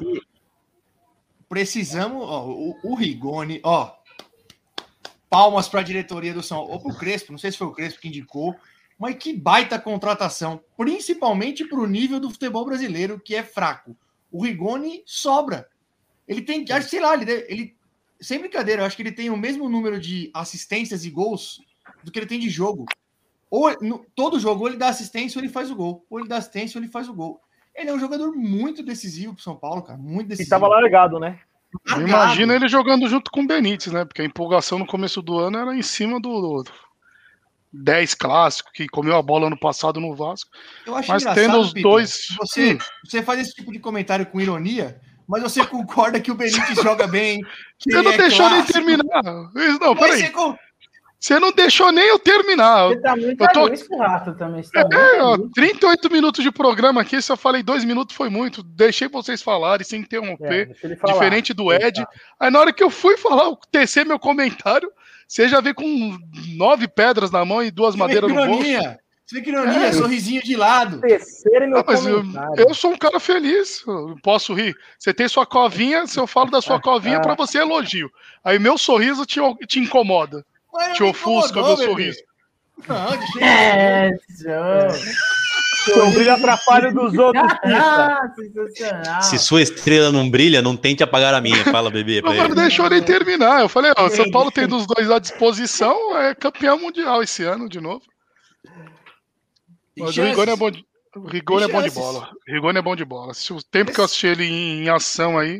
precisamos. Ó, o, o Rigoni, ó. Palmas para a diretoria do São Ou para o Crespo, não sei se foi o Crespo que indicou, mas que baita contratação, principalmente para o nível do futebol brasileiro, que é fraco. O Rigoni sobra. Ele tem, acho, sei lá, ele, deve- ele sem brincadeira, eu acho que ele tem o mesmo número de assistências e gols do que ele tem de jogo. Ou no, todo jogo, ou ele dá assistência ou ele faz o gol. Ou ele dá assistência ou ele faz o gol. Ele é um jogador muito decisivo pro São Paulo, cara. Muito E decisivo. tava largado, né? Eu imagino ele jogando junto com o Benítez, né? Porque a empolgação no começo do ano era em cima do, do 10 clássico, que comeu a bola ano passado no Vasco. Eu acho Mas tendo os Peter, dois. Você, Hum. você faz esse tipo de comentário com ironia, mas você concorda que o Benítez joga bem. Que Você não é deixou nem clássico, terminar. Isso, Não, peraí. você Você não deixou nem eu terminar. Você tá muito Eu tô- Rato, também. Você tá muito É, ó, egoísta. 38 minutos de programa aqui, se eu falei dois minutos foi muito. Deixei vocês falarem sem É, interromper. ele falar. diferente do Ed. Aí na hora que eu fui falar, tecer meu comentário, você já veio com nove pedras na mão e duas madeiras no bolso. Você que ironia, É. sorrisinho de lado. Terceiro é meu Ah, mas eu, eu sou um cara feliz, eu posso rir. Você tem sua covinha, se eu falo da sua covinha, pra você é elogio. Aí meu sorriso te, te incomoda, Mas te ofusca incomodou, meu bebê. sorriso. Não, de jeito É, João. Seu brilho atrapalha o dos outros. Ah, sensacional. Se sua estrela não brilha, não tente apagar a minha. Fala, bebê. Não, mas não deixou nem terminar. Eu falei, ó, São Paulo tem dos dois à disposição, é campeão mundial esse ano de novo. Mas o. Rigoni é bom de, Rigoni é Tem bom de bola. O Rigoni é bom de bola. Se o tempo que eu assisti ele em, em ação aí,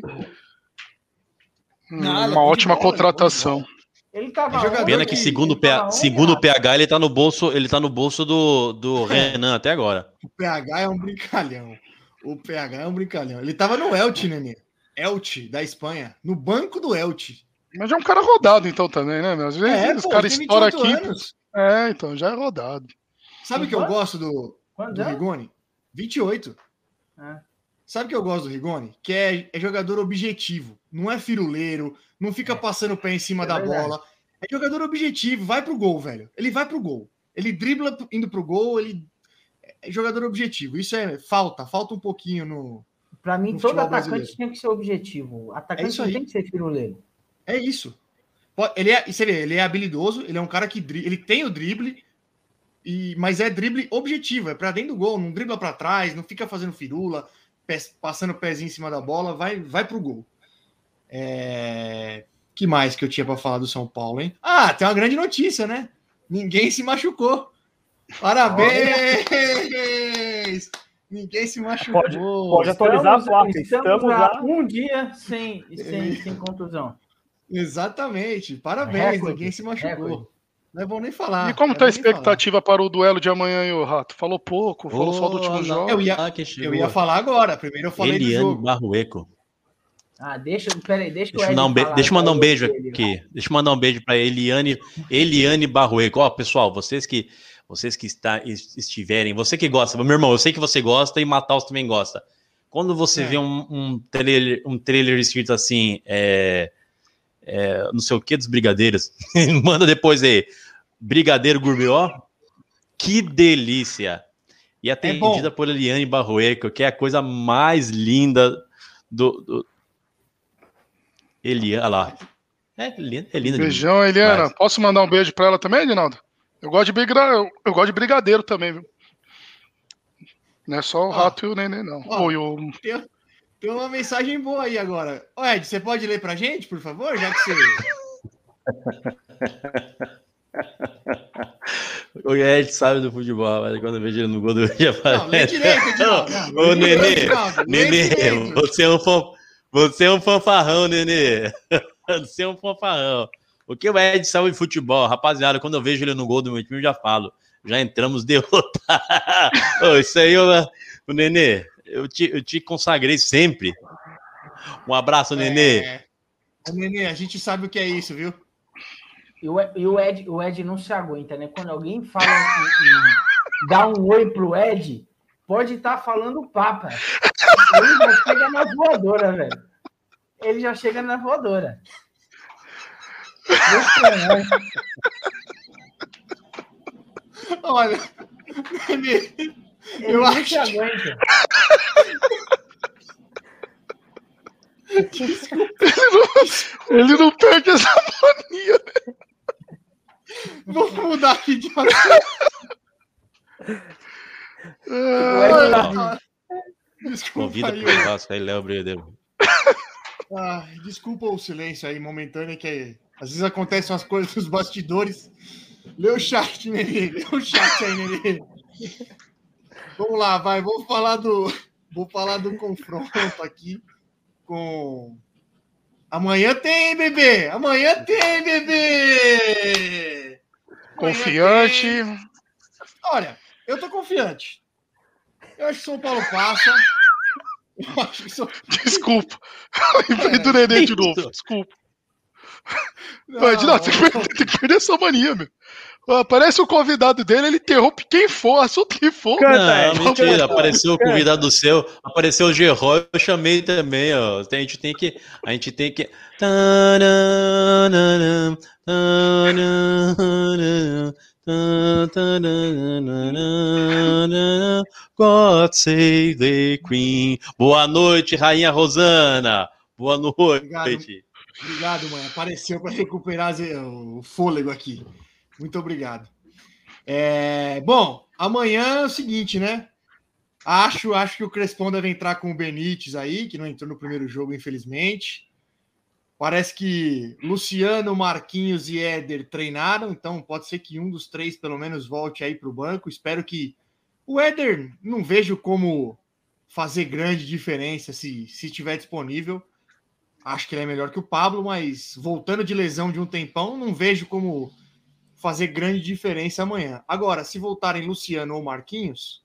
Nada, uma ótima bola, contratação. Ele tava? Pena que segundo o Ele tava PH, segundo o? PH, ele tá no bolso, ele tá no bolso do, do Renan até agora. O PH é um brincalhão. O PH é um brincalhão. Ele tava no Elche, Nenê. Elche, da Espanha. No banco do Elche. Mas já é um cara rodado então também, né? meu? Às vezes É, os caras estouram 28 aqui. anos. É, então, já é rodado. Sabe o que eu gosto do, do anos? Rigoni? 28. É. Sabe o que eu gosto do Rigoni? Que é, é jogador objetivo. Não é firuleiro, não fica passando o pé em cima É da verdade. bola. É jogador objetivo, vai pro gol, velho. Ele vai pro gol. Ele dribla indo pro gol, ele é jogador objetivo. Isso é falta, falta um pouquinho no. Pra mim, No todo atacante brasileiro. tinha que ser objetivo. Atacante não aí. tem que ser firuleiro. É isso. Ele é, você vê, ele é habilidoso, ele é um cara que ele tem o drible, e, mas é drible objetivo, é pra dentro do gol, não dribla pra trás, não fica fazendo firula, passando o pezinho em cima da bola, vai, vai pro gol. É... Que mais que eu tinha pra falar do São Paulo, hein? Ah, tem uma grande notícia, né? Ninguém se machucou. Parabéns! Ninguém se machucou. Pode- pode atualizar a placa. Estamos há lá. um dia sem, sem, sem contusão. Exatamente. Parabéns, Recorde, ninguém se machucou. recorde. Não é bom nem falar. E como não é tá a nem falar. expectativa para o duelo de amanhã aí, o Rato? Falou pouco, falou só do último Ô, jogo. Eu ia- Ah, Eu ia falar agora. Primeiro eu falei do Eliane jogo. Barrueco. Ah, deixa, peraí, deixa, Deixa eu, mandar um be- falar, deixa eu mandar um beijo aqui. Deixa eu mandar um beijo para Eliane, Eliane Barrueco. Ó, pessoal, vocês que vocês que está, es- estiverem, você que gosta, meu irmão, eu sei que você gosta e Mataus também gosta. Quando você É. vê um, um trailer, um trailer escrito assim, é, é, não sei o que dos brigadeiros, manda depois aí, Brigadeiro Gourmet, ó, que delícia! E atendida por Eliane Barroeco, que é a coisa mais linda do. do... Eliane, olha lá. É, linda, é linda. Beijão, Eliana. Mas- Posso mandar um beijo pra ela também, Edinaldo? Eu gosto de, briga... eu, eu gosto de brigadeiro também, viu? Não é só o rato e o neném, não. Ó. Oi, o... Tem, tem uma mensagem boa aí agora. Ô, Ed, você pode ler pra gente, por favor? Já que você. O Ed sabe do futebol, mas quando eu vejo ele no gol do já Não, lê direito, Edinaldo. Ô, Nenê, Nenê, você é um, fan... você é um fanfarrão, Nenê. Você é um fanfarrão. O que o Ed sabe de futebol? Rapaziada, quando eu vejo ele no gol do meu time, eu já falo. Já entramos derrotados. Isso aí, o Nenê, eu te, eu te consagrei sempre. Um abraço, Nenê. É. Nenê, a gente sabe o que é isso, viu? E o, e o Ed, o Ed não se aguenta, né? Quando alguém fala em, em dar um oi pro Ed, pode estar falando papa. Ele já chega na voadora, velho. Ele já chega na voadora. Olha, Nenê, Ele Eu não acho aguenta. Ele não perde essa mania. vamos mudar aqui de tá- Desculpa Convida aí, pro churrasco aí, Léo ah, desculpa o silêncio aí momentâneo, que às vezes acontecem umas coisas nos bastidores. Lê o chat, Nenê. Lê o chat aí, Nenê. Vamos lá, vai. Vou falar do, vou falar do confronto aqui com. Amanhã tem, bebê! Amanhã tem, bebê! Amanhã Confiante. tem. Olha, eu tô confiante. Eu acho que São Paulo passa. Eu acho que São... Desculpa. Lembrei do neném de novo. Desculpa. Não, Edinaldo, tem que, perder, tem que perder essa mania, meu. Aparece o convidado dele, ele interrompe quem for, assunto que for. Não, Ed, mentira. Apareceu o convidado seu, apareceu o Gerroy, eu chamei também, ó. A gente tem que. A gente tem que. God save the Queen. Boa noite, Rainha Rosana. Boa noite. Obrigado. Obrigado, mãe. Apareceu para recuperar o fôlego aqui. Muito obrigado. É, bom, amanhã é o seguinte, né? Acho, acho que o Crespon deve entrar com o Benítez aí, que não entrou no primeiro jogo, infelizmente. Parece que Luciano, Marquinhos e Éder treinaram, então pode ser que um dos três, pelo menos, volte aí para o banco. Espero que o Éder não vejo como fazer grande diferença se, se estiver disponível. Acho que ele é melhor que o Pablo, mas voltando de lesão de um tempão, não vejo como fazer grande diferença amanhã. Agora, se voltarem Luciano ou Marquinhos,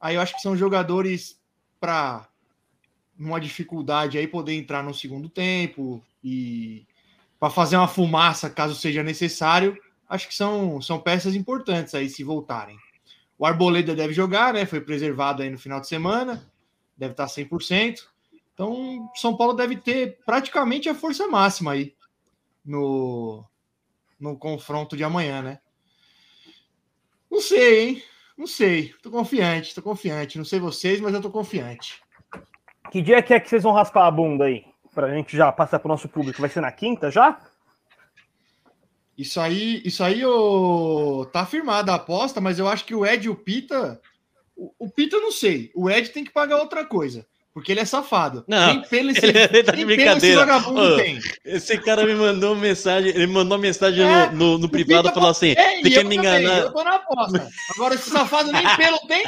aí eu acho que são jogadores para numa dificuldade aí poder entrar no segundo tempo e para fazer uma fumaça caso seja necessário. Acho que são, são peças importantes aí se voltarem. O Arboleda deve jogar, né? Foi preservado aí no final de semana, deve estar 100%. Então, São Paulo deve ter praticamente a força máxima aí no, no confronto de amanhã, né? Não sei, hein? Não sei. Tô confiante, tô confiante. Não sei vocês, mas eu tô confiante. Que dia que é que vocês vão raspar a bunda aí? Pra gente já passar pro nosso público. Vai ser na quinta já? Isso aí, isso aí ô, tá afirmada a aposta, mas eu acho que o Ed e o Pita. O, o Pita eu não sei. O Ed tem que pagar outra coisa. Porque ele é safado. Não, Nem pelo esse, ele tá de esse brincadeira. vagabundo Ô, tem. Esse cara me mandou mensagem, ele mandou mensagem É, no, no, no privado falou assim: É, você quer eu me também, enganar? Eu tô na aposta. Agora, esse safado nem pelo tem.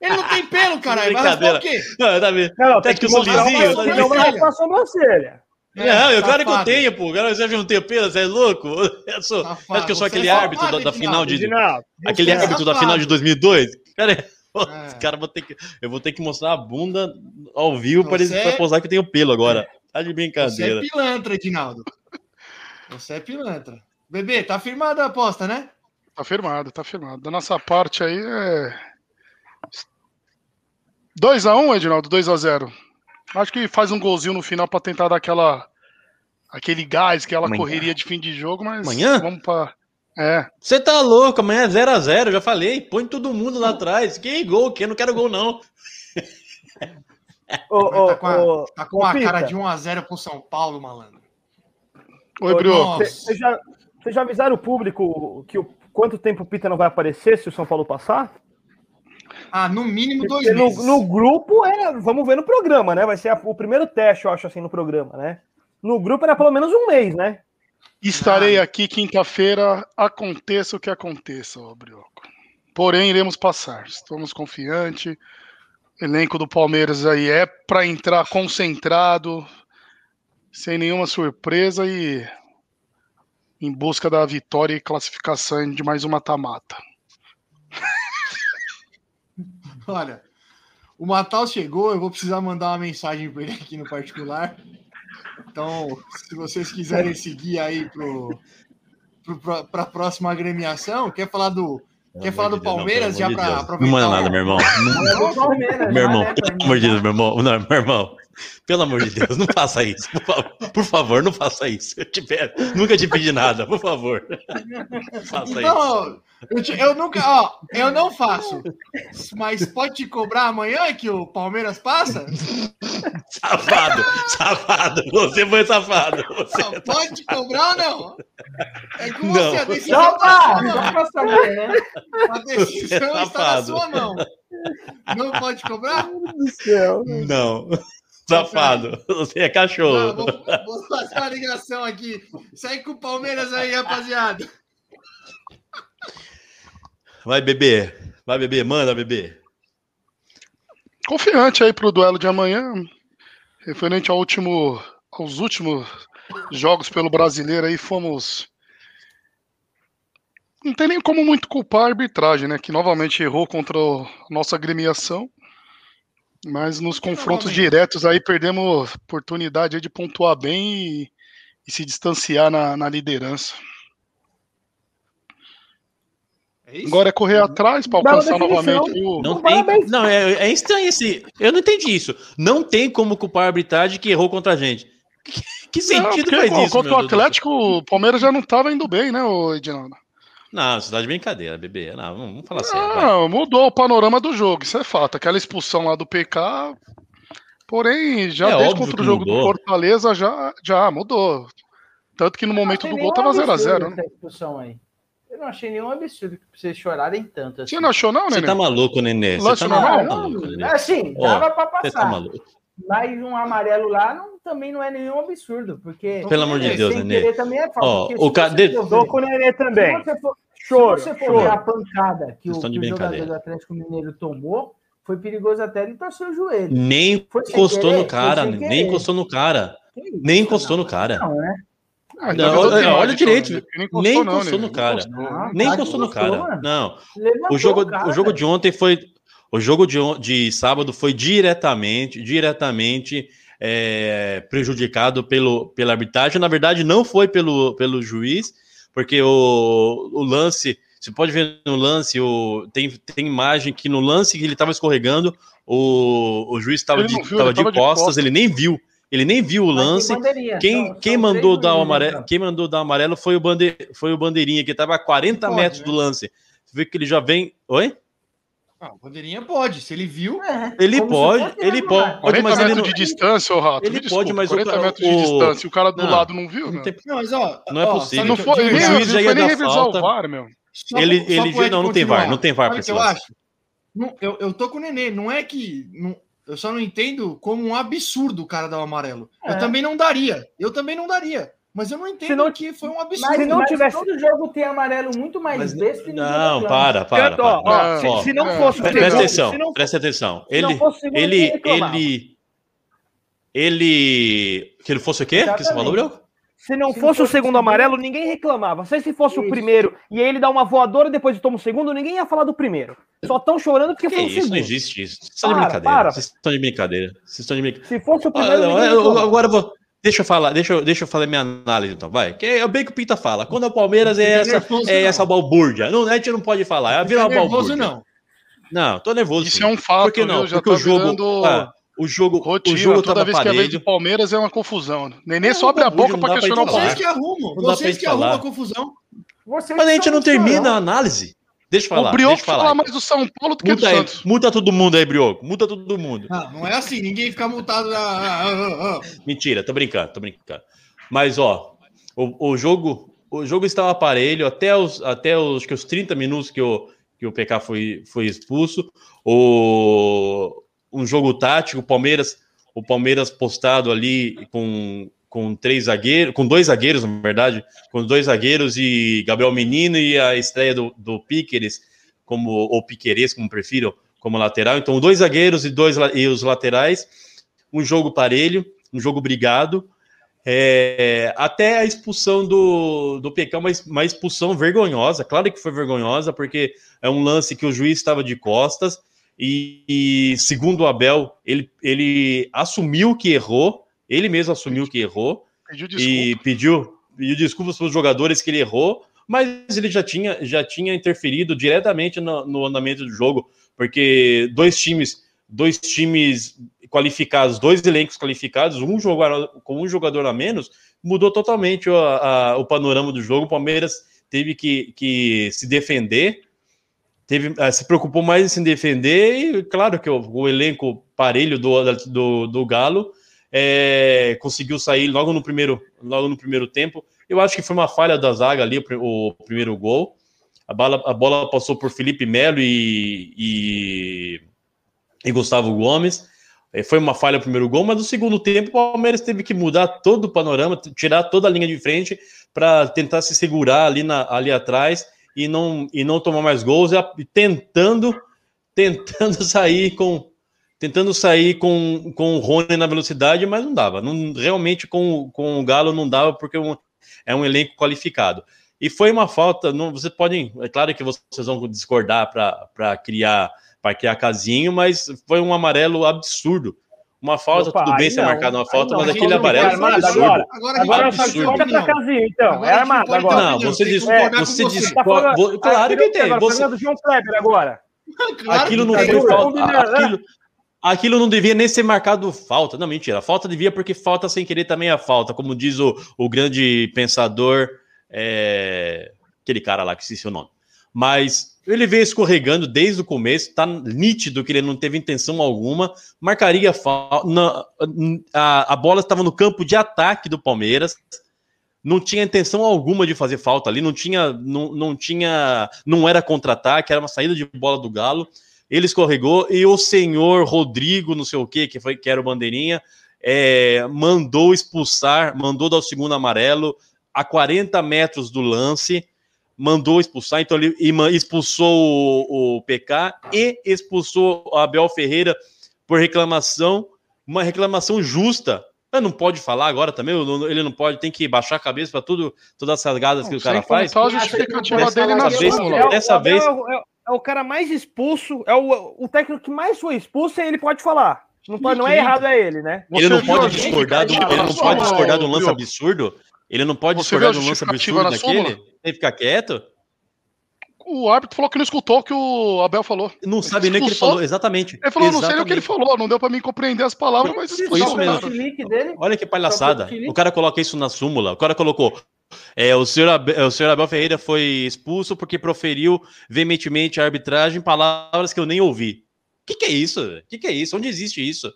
Ele não tem pelo, caralho. Vai raspar Brincadeira. o quê? Não, tá vendo? Não, Até que eu sou uma- lisinho, Não, vai raspar a sobrancelha. Não, eu, claro que eu tenho, pô. Cara, você acha que eu não tenho pelo? Você é louco? Eu sou, acho que eu sou Você aquele é árbitro da, final de. Aquele é árbitro da final de 2002? Cara, É. esse cara vou ter que, eu vou ter que mostrar a bunda ao vivo para Você ele é- posar que eu tenho pelo agora. Tá de Você é brincadeira. pilantra, Edinaldo. Você é pilantra. Bebê, tá firmada a aposta, né? Tá firmado, tá firmado. Da nossa parte aí é. 2x1, Edinaldo, 2x0. Acho que faz um golzinho no final pra tentar dar aquela. aquele gás, aquela Amanhã. correria de fim de jogo, mas. Amanhã? Vamos pra. É. Você tá louco, amanhã é 0x0, já falei. Põe todo mundo lá atrás. Que gol, que eu não quero gol, não. Ô, Mas tá com a- ô, ô, Tá com ô, uma Pita, cara de 1x0 pro São Paulo, malandro. Oi, Ô, nossa. Vocês já, já avisaram o público que o quanto tempo o Pita não vai aparecer se o São Paulo passar? Ah, no mínimo dois Porque no, meses. no grupo era. Vamos ver no programa, né? Vai ser a- o primeiro teste, eu acho, assim, no programa, né? No grupo era pelo menos um mês, né? Estarei Ah. aqui quinta-feira, aconteça o que aconteça, Brioco. Porém, iremos passar. Estamos confiantes. Elenco do Palmeiras aí é para entrar concentrado, sem nenhuma surpresa e em busca da vitória e classificação de mais um mata-mata. Olha, o Matal chegou, eu vou precisar mandar uma mensagem para ele aqui no particular. Então, se vocês quiserem seguir aí para a próxima agremiação, quer falar do quer falar do Palmeiras já para aproveitar? Não manda nada, meu irmão. Não- Palmeiras, Meu já, irmão, né, pelo amor de. Deus, meu irmão. Não, meu irmão. Pelo amor de Deus, não faça isso. Por favor, por favor não faça isso. Eu te peço. Nunca te pedi nada, por favor. Não faça isso. Não, eu, te- eu nunca, ó, eu não faço. Mas pode te cobrar amanhã que o Palmeiras passa? Safado, safado. Você foi safado. Você Não, pode te cobrar ou não? É com Não. você, a decisão Só está pra, na sua só mão. pra saber, né? A decisão é está na sua mão. Não pode cobrar? do céu. Não. Safado. Você é Não, cachorro. vou, vou fazer uma ligação aqui. Segue com o Palmeiras aí, rapaziada. Vai, bebê. Vai, bebê. Manda, bebê. Confiante aí pro duelo de amanhã, referente ao último, aos últimos jogos pelo brasileiro aí, fomos. Não tem nem como muito culpar a arbitragem, né? Que novamente errou contra a nossa agremiação. Mas nos confrontos diretos aí perdemos oportunidade de pontuar bem e, e se distanciar na, na liderança. É isso? Agora é correr atrás para alcançar definição. novamente o. Não tem. Não, é, é estranho esse. Eu não entendi isso. Não tem como culpar a arbitragem que errou contra a gente. Que, que Não, sentido porque, faz isso? contra o? Atlético, o Palmeiras já não estava indo bem, né, ô Edinaldo? Não, você tá de brincadeira, bebê. Não, vamos falar sério. vai. Não, mudou o panorama do jogo, isso é fato. Aquela expulsão lá do PK, porém, já É desde contra o jogo do mudou. Fortaleza já, já mudou. Tanto que no momento do gol tava absurdo 0x0. Né? expulsão aí. Eu não achei nenhum absurdo que vocês chorarem tanto. Assim. Você não achou, não, Você Nenê? tá maluco, Nenê? Você tá maluco, Nenê? Assim, Ó, dava pra Você tá passar. maluco. Mas um amarelo lá não, também não é nenhum absurdo, porque. Pelo amor de Deus, Nenê. também é falta. Porque o se ca- você de- for ver- Tô com o Nenê também. Se você for, Choro, se você for ver a pancada que o, estão de que o jogador do Atlético Mineiro tomou, foi perigoso até ele torcer o joelho. Nem encostou no cara, nem encostou no cara. Nem encostou no cara. Não, né? Ah, Não, olha- olha direito, nem encostou no cara. Não encostou. Não, Nem encostou no cara. mano. Não. O jogo, cara, o jogo de ontem foi. O jogo de, de sábado foi diretamente, diretamente é, prejudicado pelo, pela arbitragem. Na verdade, não foi pelo, pelo juiz, porque o, o lance Você pode ver no lance, o, tem, tem imagem que no lance que ele estava escorregando, o, o juiz estava de, viu, tava de tava de costas, costas. ele nem viu. Ele nem viu o lance. Quem, quem mandou dar o amarelo, brancas. quem mandou dar o amarelo foi o, bande, foi o bandeirinha que estava a 40 Pode, metros né? do lance. Você vê que ele já vem. Oi? Ah, o bandeirinha pode, se ele viu. É, Ele pode, ele pode, 40 mas ele metros não, de distância, ô Rato. ele me pode, mas o 40 cara- metros de o- distância o cara do Não, lado não viu, tem- Não, mas ó. Não é ó, possível. sabe Não o que- foi, nem, verdade, juiz já ia dar falta. o VAR, meu. só ele, só ele Ed não, não tem VAR, não tem VAR pra o esse eu acho? Não, eu, eu tô com o Nenê, não é que. não- eu só não entendo como um absurdo o cara dar o amarelo. É. Eu também não daria. Eu também não daria. Mas eu não entendo Se não- que foi um Mas, absurdo. Se não mas tivesse- todo jogo tem amarelo muito mais Mas, besta e não, para, para. Ó, para. ó, Não, se, ó, se não não. fosse o Presta segundo- atenção, se não- presta atenção. se não Ele, fosse o segundo, ele, ele, ele, que ele fosse o quê? Que você falou, Exatamente. Bruno? Se não Se fosse o segundo o amarelo, ninguém reclamava. Se esse fosse o Isso. primeiro e aí ele dá uma voadora e depois toma o segundo, ninguém ia falar do primeiro. Só estão chorando porque Que foi o isso, não segundo. existe isso. Vocês estão de Para, brincadeira. para. Vocês estão de brincadeira. Vocês estão de brincadeira. Se fosse o Ah, primeiro, não, ninguém eu- agora eu vou. Deixa eu falar, deixa eu, deixa eu fazer minha análise, então, vai. Que é bem que o Pita fala. Quando é o Palmeiras é essa, nervoso, é não. essa balbúrdia. Não, a gente não pode falar. É Não virar uma balbúrdia. não. Não, tô nervoso. Isso sim. é um fato, Por que não? viu? Já Porque tá o jogo, virando ah, o jogo, rotina. o jogo Toda tava vez que é vez do Palmeiras é uma confusão. Neném Não, só abre a boca pra questionar o gente Vocês que arrumam. Vocês que arrumam falar. a confusão. Vocês Mas a gente não termina a análise. Deixa eu falar. o Brioco deixa eu falar. fala mais do São Paulo do que do Muta aí, Santos. muta todo mundo aí, Brioco. Muta todo mundo. Ah, não é assim. Ninguém fica multado. Ah, ah, ah, ah. Mentira, tô brincando, tô brincando. Mas, ó, o, o jogo o jogo estava aparelho até os, até os, que os 30 minutos que o, que o PK foi, foi expulso. O, um jogo tático, o Palmeiras, o Palmeiras postado ali com, com três zagueiros, com dois zagueiros, na verdade, com dois zagueiros e Gabriel Menino e a estreia do, do Piqueres, como, ou Piqueires, como prefiram, como lateral. Então, dois zagueiros e, dois, e os laterais. Um jogo parelho, um jogo brigado. É, até a expulsão do, do PK, uma, uma expulsão vergonhosa, claro que foi vergonhosa, porque é um lance que o juiz estava de costas, e, e, segundo o Abel, ele, ele assumiu que errou, ele mesmo assumiu que errou, Pediu e pediu, pediu desculpas para os jogadores que ele errou, mas ele já tinha, já tinha interferido diretamente no, no andamento do jogo, porque dois times, dois times qualificados, dois elencos qualificados, um jogador com um jogador a menos, mudou totalmente o, a- o panorama do jogo. O Palmeiras teve que, que se defender, teve, eh, se preocupou mais em se defender, e claro que o, o elenco parelho do, do, do Galo é, conseguiu sair logo no primeiro, logo no primeiro tempo. Eu acho que foi uma falha da zaga ali, o, o primeiro gol. A bola, a bola passou por Felipe Melo e, e, e Gustavo Gomes. Eh, Foi uma falha o primeiro gol, mas no segundo tempo o Palmeiras teve que mudar todo o panorama, tirar toda a linha de frente para tentar se segurar ali, na, ali atrás e não, e não tomar mais gols, e tentando tentando sair com tentando sair com, com o Rony na velocidade, mas não dava. Não, realmente com, com o Galo não dava, porque é um- é um elenco qualificado. E foi uma falta. Não, vocês podem, é claro que vocês vão discordar para criar para criar casinho, mas foi um amarelo absurdo. Uma falta, Opa, tudo bem ser marcado uma aí falta, mas aquele amarelo é foi absurdo. agora. Agora, Agora absurdo. pra casinho, então. Agora é armado agora. Não, você discorda. com Você discorda. Tá Claro que tem. Agora, Você, falando do João Kleber agora. Claro aquilo não foi Dura, falta. né? Aquilo, aquilo não devia nem ser marcado falta. Não, mentira. Falta devia porque falta sem querer também é falta, como diz o, o grande pensador, é, aquele cara lá que esqueci o nome. Mas ele veio escorregando desde o começo, tá nítido que ele não teve intenção alguma, marcaria falta. A, a bola estava no campo de ataque do Palmeiras, não tinha intenção alguma de fazer falta ali, não tinha, não, não tinha, não era contra-ataque, era uma saída de bola do Galo. Ele escorregou e o senhor Rodrigo, não sei o que, que foi que era o bandeirinha, é, mandou expulsar, mandou dar o segundo amarelo a 40 metros do lance, mandou expulsar, então ele expulsou o, o PK e expulsou o Abel Ferreira por reclamação, uma reclamação justa. Ele não pode falar agora também, ele não pode, tem que baixar a cabeça para tudo, todas as salgadas que o cara faz. Dessa dele na vez-. É Dessa vez- É o, cara mais expulso, é o, o técnico que mais foi expulso e ele pode falar. Não, pode, não é errado, é ele, né? Ele não pode discordar do, ele não pode discordar de um súmula, lance absurdo. Ele não pode discordar um a lance absurdo daquele. Tem que ficar quieto. o árbitro falou que não escutou o que o Abel falou. Não sabe nem o que ele falou, exatamente. Ele falou, não sei nem o que ele Exatamente. falou, não deu pra mim compreender as palavras, mas Foi expulsou isso o mesmo. Olha que palhaçada. O cara coloca isso na súmula. O cara colocou. É, o, senhor Abel, o senhor Abel Ferreira foi expulso porque proferiu veementemente a arbitragem palavras que eu nem ouvi. O que, que é isso? O que, que é isso? Onde existe isso?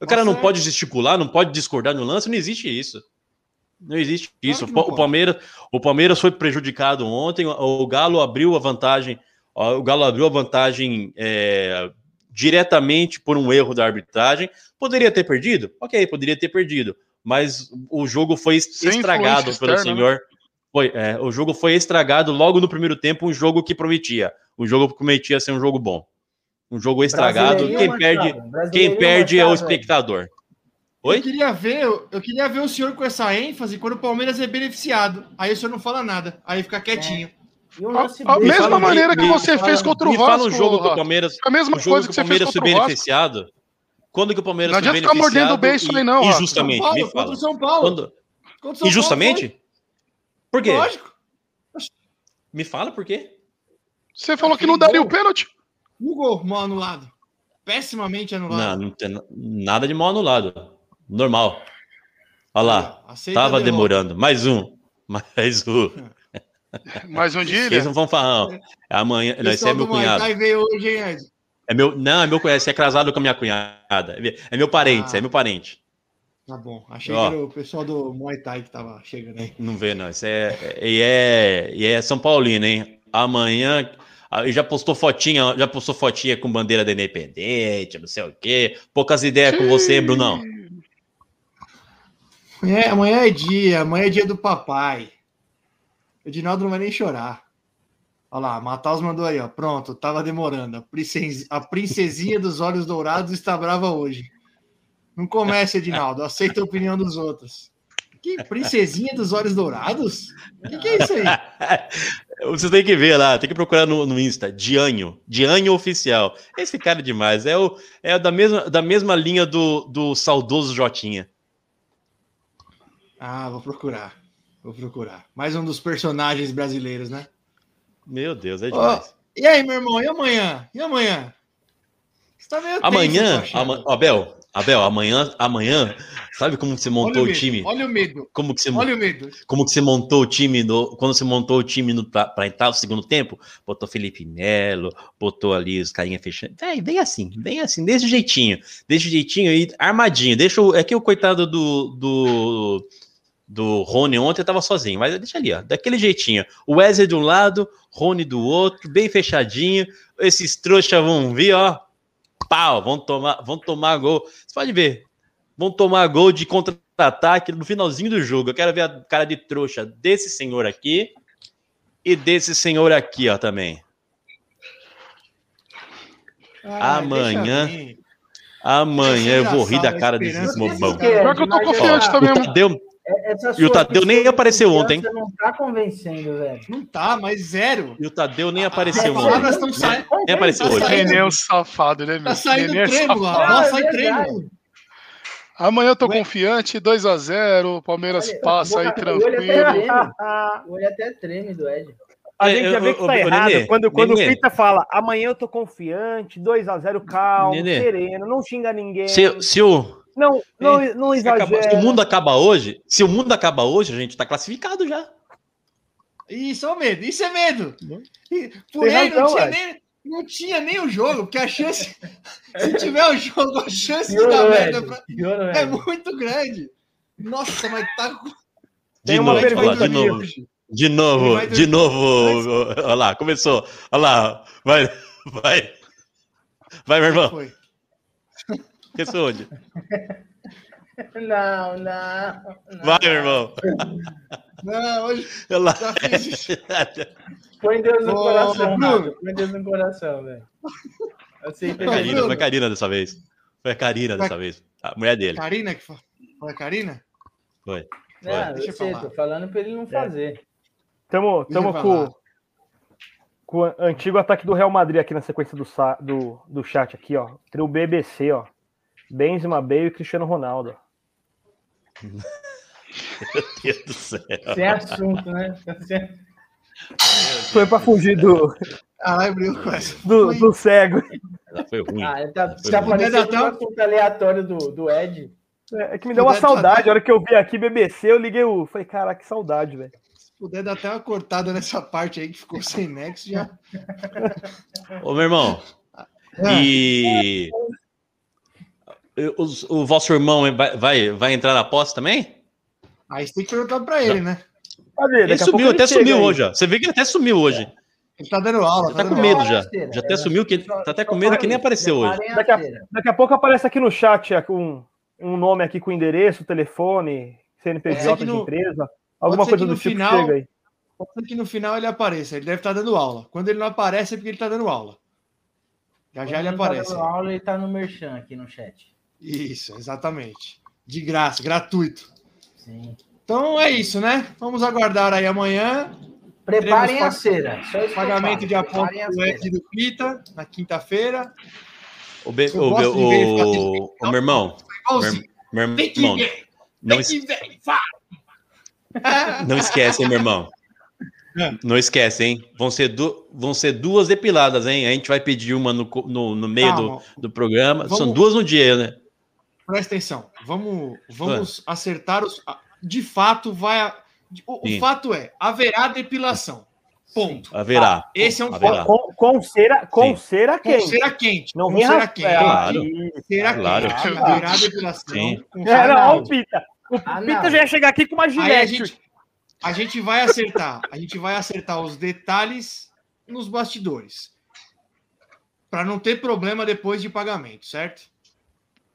O cara não pode gesticular, não pode discordar no lance, não existe isso. Não existe isso. não o. Palmeiras, o Palmeiras foi prejudicado ontem. O o Galo abriu a vantagem. O Galo abriu a vantagem é, diretamente por um erro da arbitragem. Poderia ter perdido? Ok, poderia ter perdido. Mas o jogo foi Sem estragado pelo externa, né? senhor. Foi, é, o jogo foi estragado logo no primeiro tempo, um jogo que prometia. Um jogo que prometia ser um jogo bom. Um jogo estragado. Brasileirinho, Quem perde, quem Brasileirinho, perde é o espectador. Eu Oi? queria ver, eu queria ver o senhor com essa ênfase quando o Palmeiras é beneficiado. Aí o senhor não fala nada, aí fica quietinho. Um A, a mesma maneira que você me fez contra o Me fala Vasco. um jogo que o Rafa. Palmeiras. A mesma coisa que você fez Palmeiras foi contra o Vasco. beneficiado. Quando que o Palmeiras Não foi adianta ficar beneficiado? mordendo bem isso e- aí, não. Injustamente, São Paulo, me contra fala. o São Paulo. Quando- Contra o São Injustamente? Por quê? Paulo. Lógico. Me fala por quê? Você falou que não daria o pênalti. Um gol mal anulado. Pessimamente Não, anulado. não tem na- nada de mal anulado. Normal. Olha lá. Aceita Tava demorando. Mais um. Mais um. Mais um dia, Eles não vão falar. não. Amanhã. Não, esse é meu do Muay cunhado. Thai veio hoje, hein, Ed? É meu, não, é meu cunhado. Esse é casado com a minha cunhada. É meu parente, Ah. esse é meu parente. Tá bom. Achei Ó. que era o pessoal do Muay Thai que tava chegando aí. Não vê, não. Isso é, e é, e é São Paulino, hein? Amanhã. ah, Já postou fotinha, já postou fotinha com bandeira da Independente, não sei o quê. Poucas ideias com você, Brunão. Amanhã, amanhã é dia, amanhã é dia do papai. O Edinaldo não vai nem chorar. Olha lá, Mataus mandou aí, ó. Pronto, tava demorando. A, princesi- a princesinha dos olhos dourados está brava hoje. Não comece, Edinaldo. Aceita a opinião dos outros. Que princesinha dos olhos dourados? O que, que é isso aí? Você tem que ver lá, tem que procurar no, no Insta. Dianho. Dianho Oficial. Esse cara é demais. É, o, é da, mesma, da mesma linha do, do saudoso Jotinha. Ah, vou procurar. Vou procurar. Mais um dos personagens brasileiros, né? Meu Deus, é demais. E aí, meu irmão? E amanhã? E amanhã? Você tá meio tenso, Amanhã, achando. ama- Abel, Abel, amanhã, amanhã, sabe como que você montou o, medo, time? Olha o medo. Como que você, Olha o medo. como que você montou o time no, quando você montou o time no, pra, pra entrar no segundo tempo? Botou Felipe Melo, botou ali os carinha fechando. É, bem assim, bem assim, desse jeitinho, desse jeitinho aí, armadinho. Deixa o, é que o coitado do, do, do Rony ontem tava sozinho, mas deixa ali, ó, daquele jeitinho. O Wesley de um lado, Rony do outro, bem fechadinho. Esses trouxas vão vir, ó, pau, vão tomar, vão tomar gol. Você pode ver, vão tomar gol de contra-ataque no finalzinho do jogo. Eu quero ver a cara de trouxa desse senhor aqui e desse senhor aqui, ó, também. Ah, Amanhã. Amanhã eu vou rir da cara desses desse bobão. cara. Pior que eu tô Mas, confiante também. O Tadeu, Essa E o Tadeu nem apareceu ontem, Não tá convencendo, velho. Não tá, mas zero. e o Tadeu nem As apareceu palavras hoje. estão saindo. Nem apareceu Tá hoje. saindo. Nenê é um safado, né, meu? Tá saindo Nenê é trêmulo. safado. A voz Não, sai é trêmulo. Amanhã eu tô Ué. confiante, 2x0, Palmeiras Olha, passa aí tranquilo. O olho até treme do Ed. A É, gente já vê que eu- tá eu- errado. Nenê, quando quando Nenê. o Pita fala, amanhã eu tô confiante, 2x0, calmo, Nenê. sereno, não xinga ninguém. Se, se o, Não, não, não se, acaba- exagera. se o mundo acaba hoje, se o mundo acaba hoje, a gente tá classificado já. Isso é o medo. Isso é medo. Por Tem ele não, tinha nem, não tinha nem o jogo, porque a chance. se tiver o jogo, a chance de dar merda pra- é muito grande. Nossa, mas tá. De Tem uma novo, pergunta de novo. De novo, de novo. Olha lá, começou. Olha lá, vai, vai. Vai, meu irmão. Foi. Responde. Não, não. não. Vai, meu irmão. Não, hoje já fiz isso. Põe Deus no Ô, coração, Bruno. Põe Deus no coração, velho. Aceita Foi. Karina, foi a Karina dessa vez. Foi a Karina dessa vez. A mulher dele. Karina que fala. Foi a Karina? Foi. Não, Deixa eu sei, falar. tô falando pra ele não fazer. Tamo, tamo com, com o antigo ataque do Real Madrid aqui na sequência do, do, do chat aqui, ó. Tem o BBC, ó. Benzema, Bale e Cristiano Ronaldo. Meu Deus do céu. Sem assunto, né? Sem- Foi pra fugir do, Caralho, abriu com essa. do, do cego. Ela foi ruim. Ah, tá, Foi tá parecendo Até um assunto aleatório do, do Ed. É que me deu uma saudade. A hora que eu vi aqui BBC, eu liguei o. Falei, cara, que saudade, velho. Se puder dar até uma cortada nessa parte aí que ficou sem nexo, já. Ô, meu irmão. E. os- o vosso irmão vai, vai, vai entrar na aposta também? Aí você tem que perguntar pra ele, né? Cadê? Ele sumiu, até sumiu aí. hoje, ó. Você vê que ele até sumiu hoje. Ele tá dando aula. Já tá dando com medo já. Rasteira, Já até é, sumiu, que só- tá até com medo que nem apareceu hoje. a Daqui a- feira. Daqui a pouco aparece aqui no chat é, um, um nome aqui com endereço, telefone, CNPJ que de no- empresa. Alguma coisa do no tipo final- chega aí. Pode ser que no final ele apareça. Ele deve estar dando aula. Quando ele não aparece é porque ele tá dando aula. Já já ele Quando tá aparece. dando aula, ele tá no Merchan aqui no chat. Isso, exatamente. De graça, gratuito. Sim. Então é isso, né? Vamos aguardar aí amanhã. Preparem a cera. Pagamento de aposta Preparem a do. Ed do Pita na quinta-feira. O, be- o, fazer o, o meu irmão. Igualzinho. Meu, que irmão, não, es- que vem, fala. não esquece, hein, meu irmão. É. Não esquece, hein? Vão ser, du- vão ser duas depiladas, hein? A gente vai pedir uma no, no, no meio do, Calma, do programa. São Vamos- duas no dia, né? Presta atenção. Vamos, vamos acertar os. De fato, vai. O, o fato é, haverá depilação. Ponto. Haverá. Esse é um Haverá. fato. Com, com cera, com Sim. cera Com quente. cera quente. Não com cera quente. Claro. Cera Claro. quente. Haverá depilação. Sim. com É, cera não, o Pita. O Ah, Pita não. já ia chegar aqui com uma Aí a gilete. gente, a gente vai acertar. A gente vai acertar os detalhes nos bastidores. Para não ter problema depois de pagamento, certo?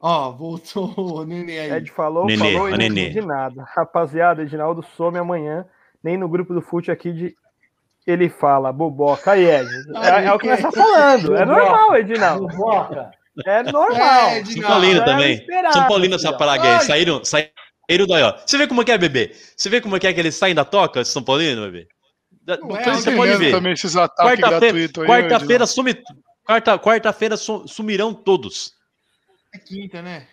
Ó, voltou o Nenê aí. Ed falou, Nenê, falou e Nenê. entendi nada. Rapaziada, Edinaldo some amanhã, nem no grupo do fute aqui de. Ele fala, boboca. Aí, Ed. É, é o que nós estamos falando. É normal, Edinaldo. Boca. É normal. É, São Edinaldo. Paulino era também. São Paulino essa praga aí. Saíram, saíram daí, ó. Você vê como que é, bebê? Você vê como que é que eles saem da toca, São Paulino, bebê? Da- Não é, você pode ver. também esses ataques Quarta-feira gratuitos aí. quarta-feira quarta, quarta-feira su- sumirão todos. É quinta, né?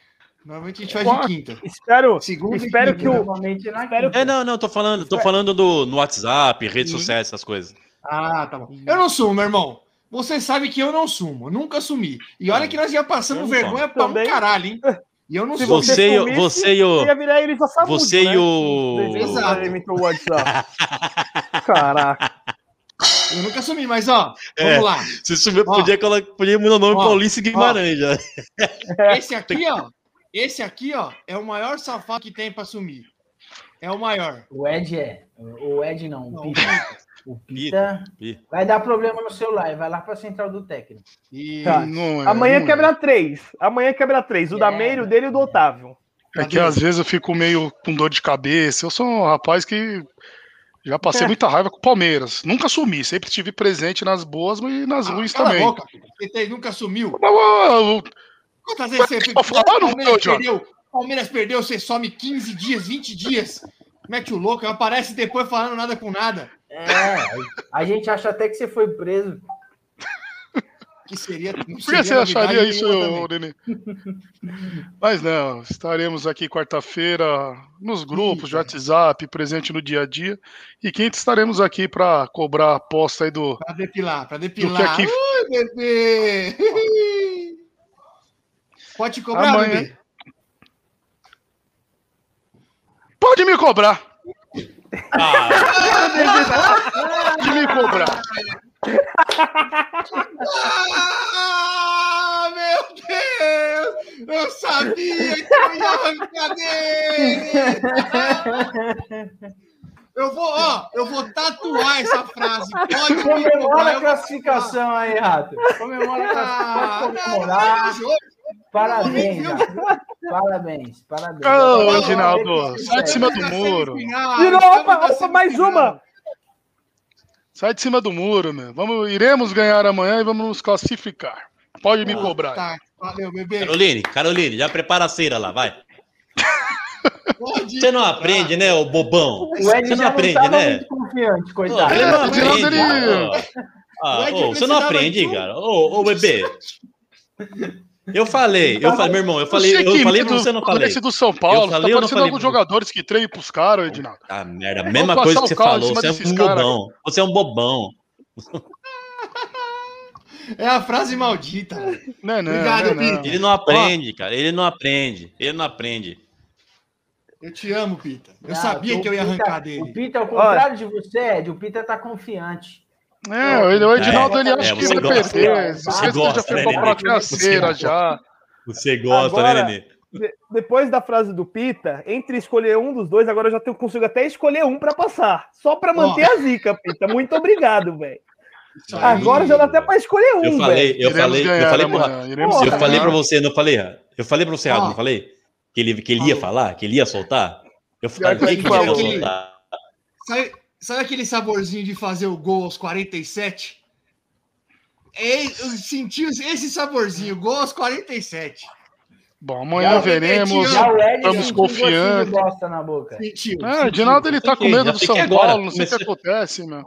Normalmente a gente faz Quarta. de quinta. Espero, Segunda espero quinta, que o. Espero. É, não, não, tô falando, tô falando do, no WhatsApp, redes Sim. sociais, essas coisas. Ah, tá bom. Eu não sumo, meu irmão. Você sabe que eu não sumo. Nunca sumi. E olha que nós já passamos Eu não vergonha pra Também. um caralho, hein? E eu não Se sumo. Você, e o- sumisse, você e o. ia virar ele Samudio, Você né? e o- Exato. WhatsApp. Caraca. Eu nunca sumi, mas ó, É. vamos lá. Você sumiu, Ó. podia, podia mudar o nome Ó. Paulista Guimarães já. Esse aqui, ó. Esse aqui, ó, é o maior safado que tem pra sumir. É o maior. O Ed é. O Ed não, o Não, Pita. O Pita Pita. vai dar problema no celular, vai lá pra central do técnico. E Tá. Não é, Amanhã não é. quebra três. Amanhã quebra três. O da É. Meire, o dele e o do Otávio. É que às vezes eu fico meio com dor de cabeça. Eu sou um rapaz que já passei É. muita raiva com o Palmeiras. Nunca sumi, sempre estive presente nas boas e nas ruins Ah, a também. boca, você nunca sumiu. Quantas vezes você Tô ficou? falando, Palmeiras meu, perdeu, Palmeiras perdeu, você some 15 dias, 20 dias. Mete o louco, aparece depois falando nada com nada. É, a gente acha até que você foi preso. Que seria. não Por que seria você acharia isso. Nenê? Mas não, estaremos aqui quarta-feira nos grupos de Isso. WhatsApp, presente no dia a dia. E quinta estaremos aqui para cobrar a aposta aí do. Pra depilar, pra do que depilar. aqui Ui, bebê! Pode te cobrar, Amanhã. bebê? Pode me cobrar! Ah, Pode me cobrar! Ah, meu Deus! Eu sabia que eu ia arrancar dele! Eu vou, ó, eu vou tatuar essa frase. Pode me Comemora a vou classificação aí, Rato. Comemora a Ah, classificação. Pode comemorar. Parabéns. Parabéns, parabéns. Ô, Reginaldo, se sai de cima do muro. Estamos opa, opa, mais uma. Sai de cima do muro, meu. Vamos, iremos ganhar amanhã e vamos nos classificar. Pode me cobrar. Tá, valeu, bebê. Caroline, Caroline, já prepara a cera lá, vai. Pode. Você não aprende, né, ô bobão? O Ed Você não não aprende, tava né? muito confiante, coitado. ele não aprende. ele- ó. Ah, O Ed ô, você não aprende, de cara. Ô, ô, bebê. Eu falei, eu falei, meu irmão, eu falei, eu que falei pra você, não falei. do São Paulo, você falei tá parecendo falei alguns jogadores que treinam pros caras, Edinaldo. Ah, merda, a mesma Vamos coisa que você o falou, você é um bobão. Você é um bobão. É a frase maldita. Não, é não, Obrigado, não, não. Ele não aprende, cara. Ele não aprende. Ele não aprende. Eu te amo, Pita. Eu Ah, sabia o que eu ia Pita- arrancar O dele. Pita, ao contrário de você, Ed, o Pita tá confiante. É, ele- o Edinaldo É, ele acha é, que você vai gosta, perder. você já gosta, foi né, pra já. Você gosta, Agora- né, Nenê? De- depois da frase do Pita, entre escolher um dos dois, agora eu já tenho, consigo até escolher um pra passar. Só pra manter a zica, Pita. Muito obrigado, velho. Agora já dá até pra escolher um, Eu velho. falei, eu falei, eu ganhar falei, pra, amanhã, iremos Porra, eu falei ganhar. pra você, não falei? Eu falei pra você Ó. não falei? Que ele, que ele ia falar, que ele ia soltar? Eu falei que que ele ia soltar. Sabe, sabe aquele saborzinho de fazer o gol aos 47? É, eu senti esse saborzinho, gol aos 47. Bom, amanhã Já veremos. Já Estamos um confiantes. de bosta na boca. Sentiu. É, sentiu. Ele tá com medo do São agora, Paulo, não sei o que acontece, meu.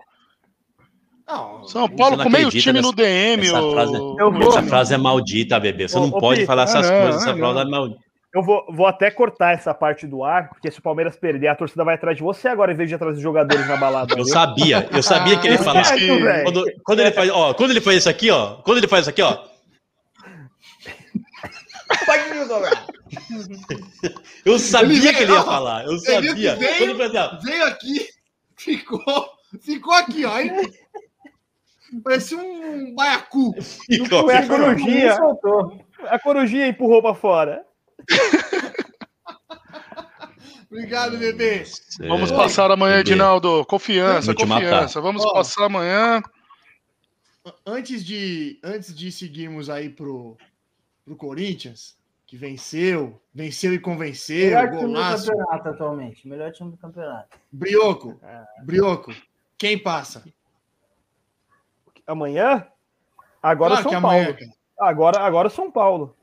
Não, São Paulo com meio time no nessa- DM, essa ô- frase- vou- Essa frase é maldita, bebê. Você Ô, não ô, pode Pi, falar essas não, coisas. Essa ah, frase é maldita. Eu vou, vou até cortar essa parte do ar, porque se o Palmeiras perder, a torcida vai atrás de você agora, em vez de atrás dos jogadores na balada. Eu viu? sabia, eu sabia que ele ia Ah, falar. é. Velho. Quando, quando ele faz, ó, quando ele faz isso aqui, ó, quando ele faz isso aqui, ó, eu sabia Ele- que ele ia ó, falar. Eu sabia. veio? Assim, Veio aqui, ficou, ficou aqui, ó. hein? Parecia um baiacu. fica, ó, Foi a corujinha. A corujinha empurrou pra fora. Obrigado, bebê. Vamos É, passar amanhã. Edinaldo. Confiança, confiança. Vamos Ó. passar amanhã. Antes de, antes de seguirmos aí pro, pro Corinthians, que venceu, venceu e convenceu, Melhor time do golaço. campeonato atualmente. Melhor time do campeonato. Brioco, Brioco, quem passa? Amanhã? Agora Claro São amanhã, Paulo. cara. Agora, agora São Paulo.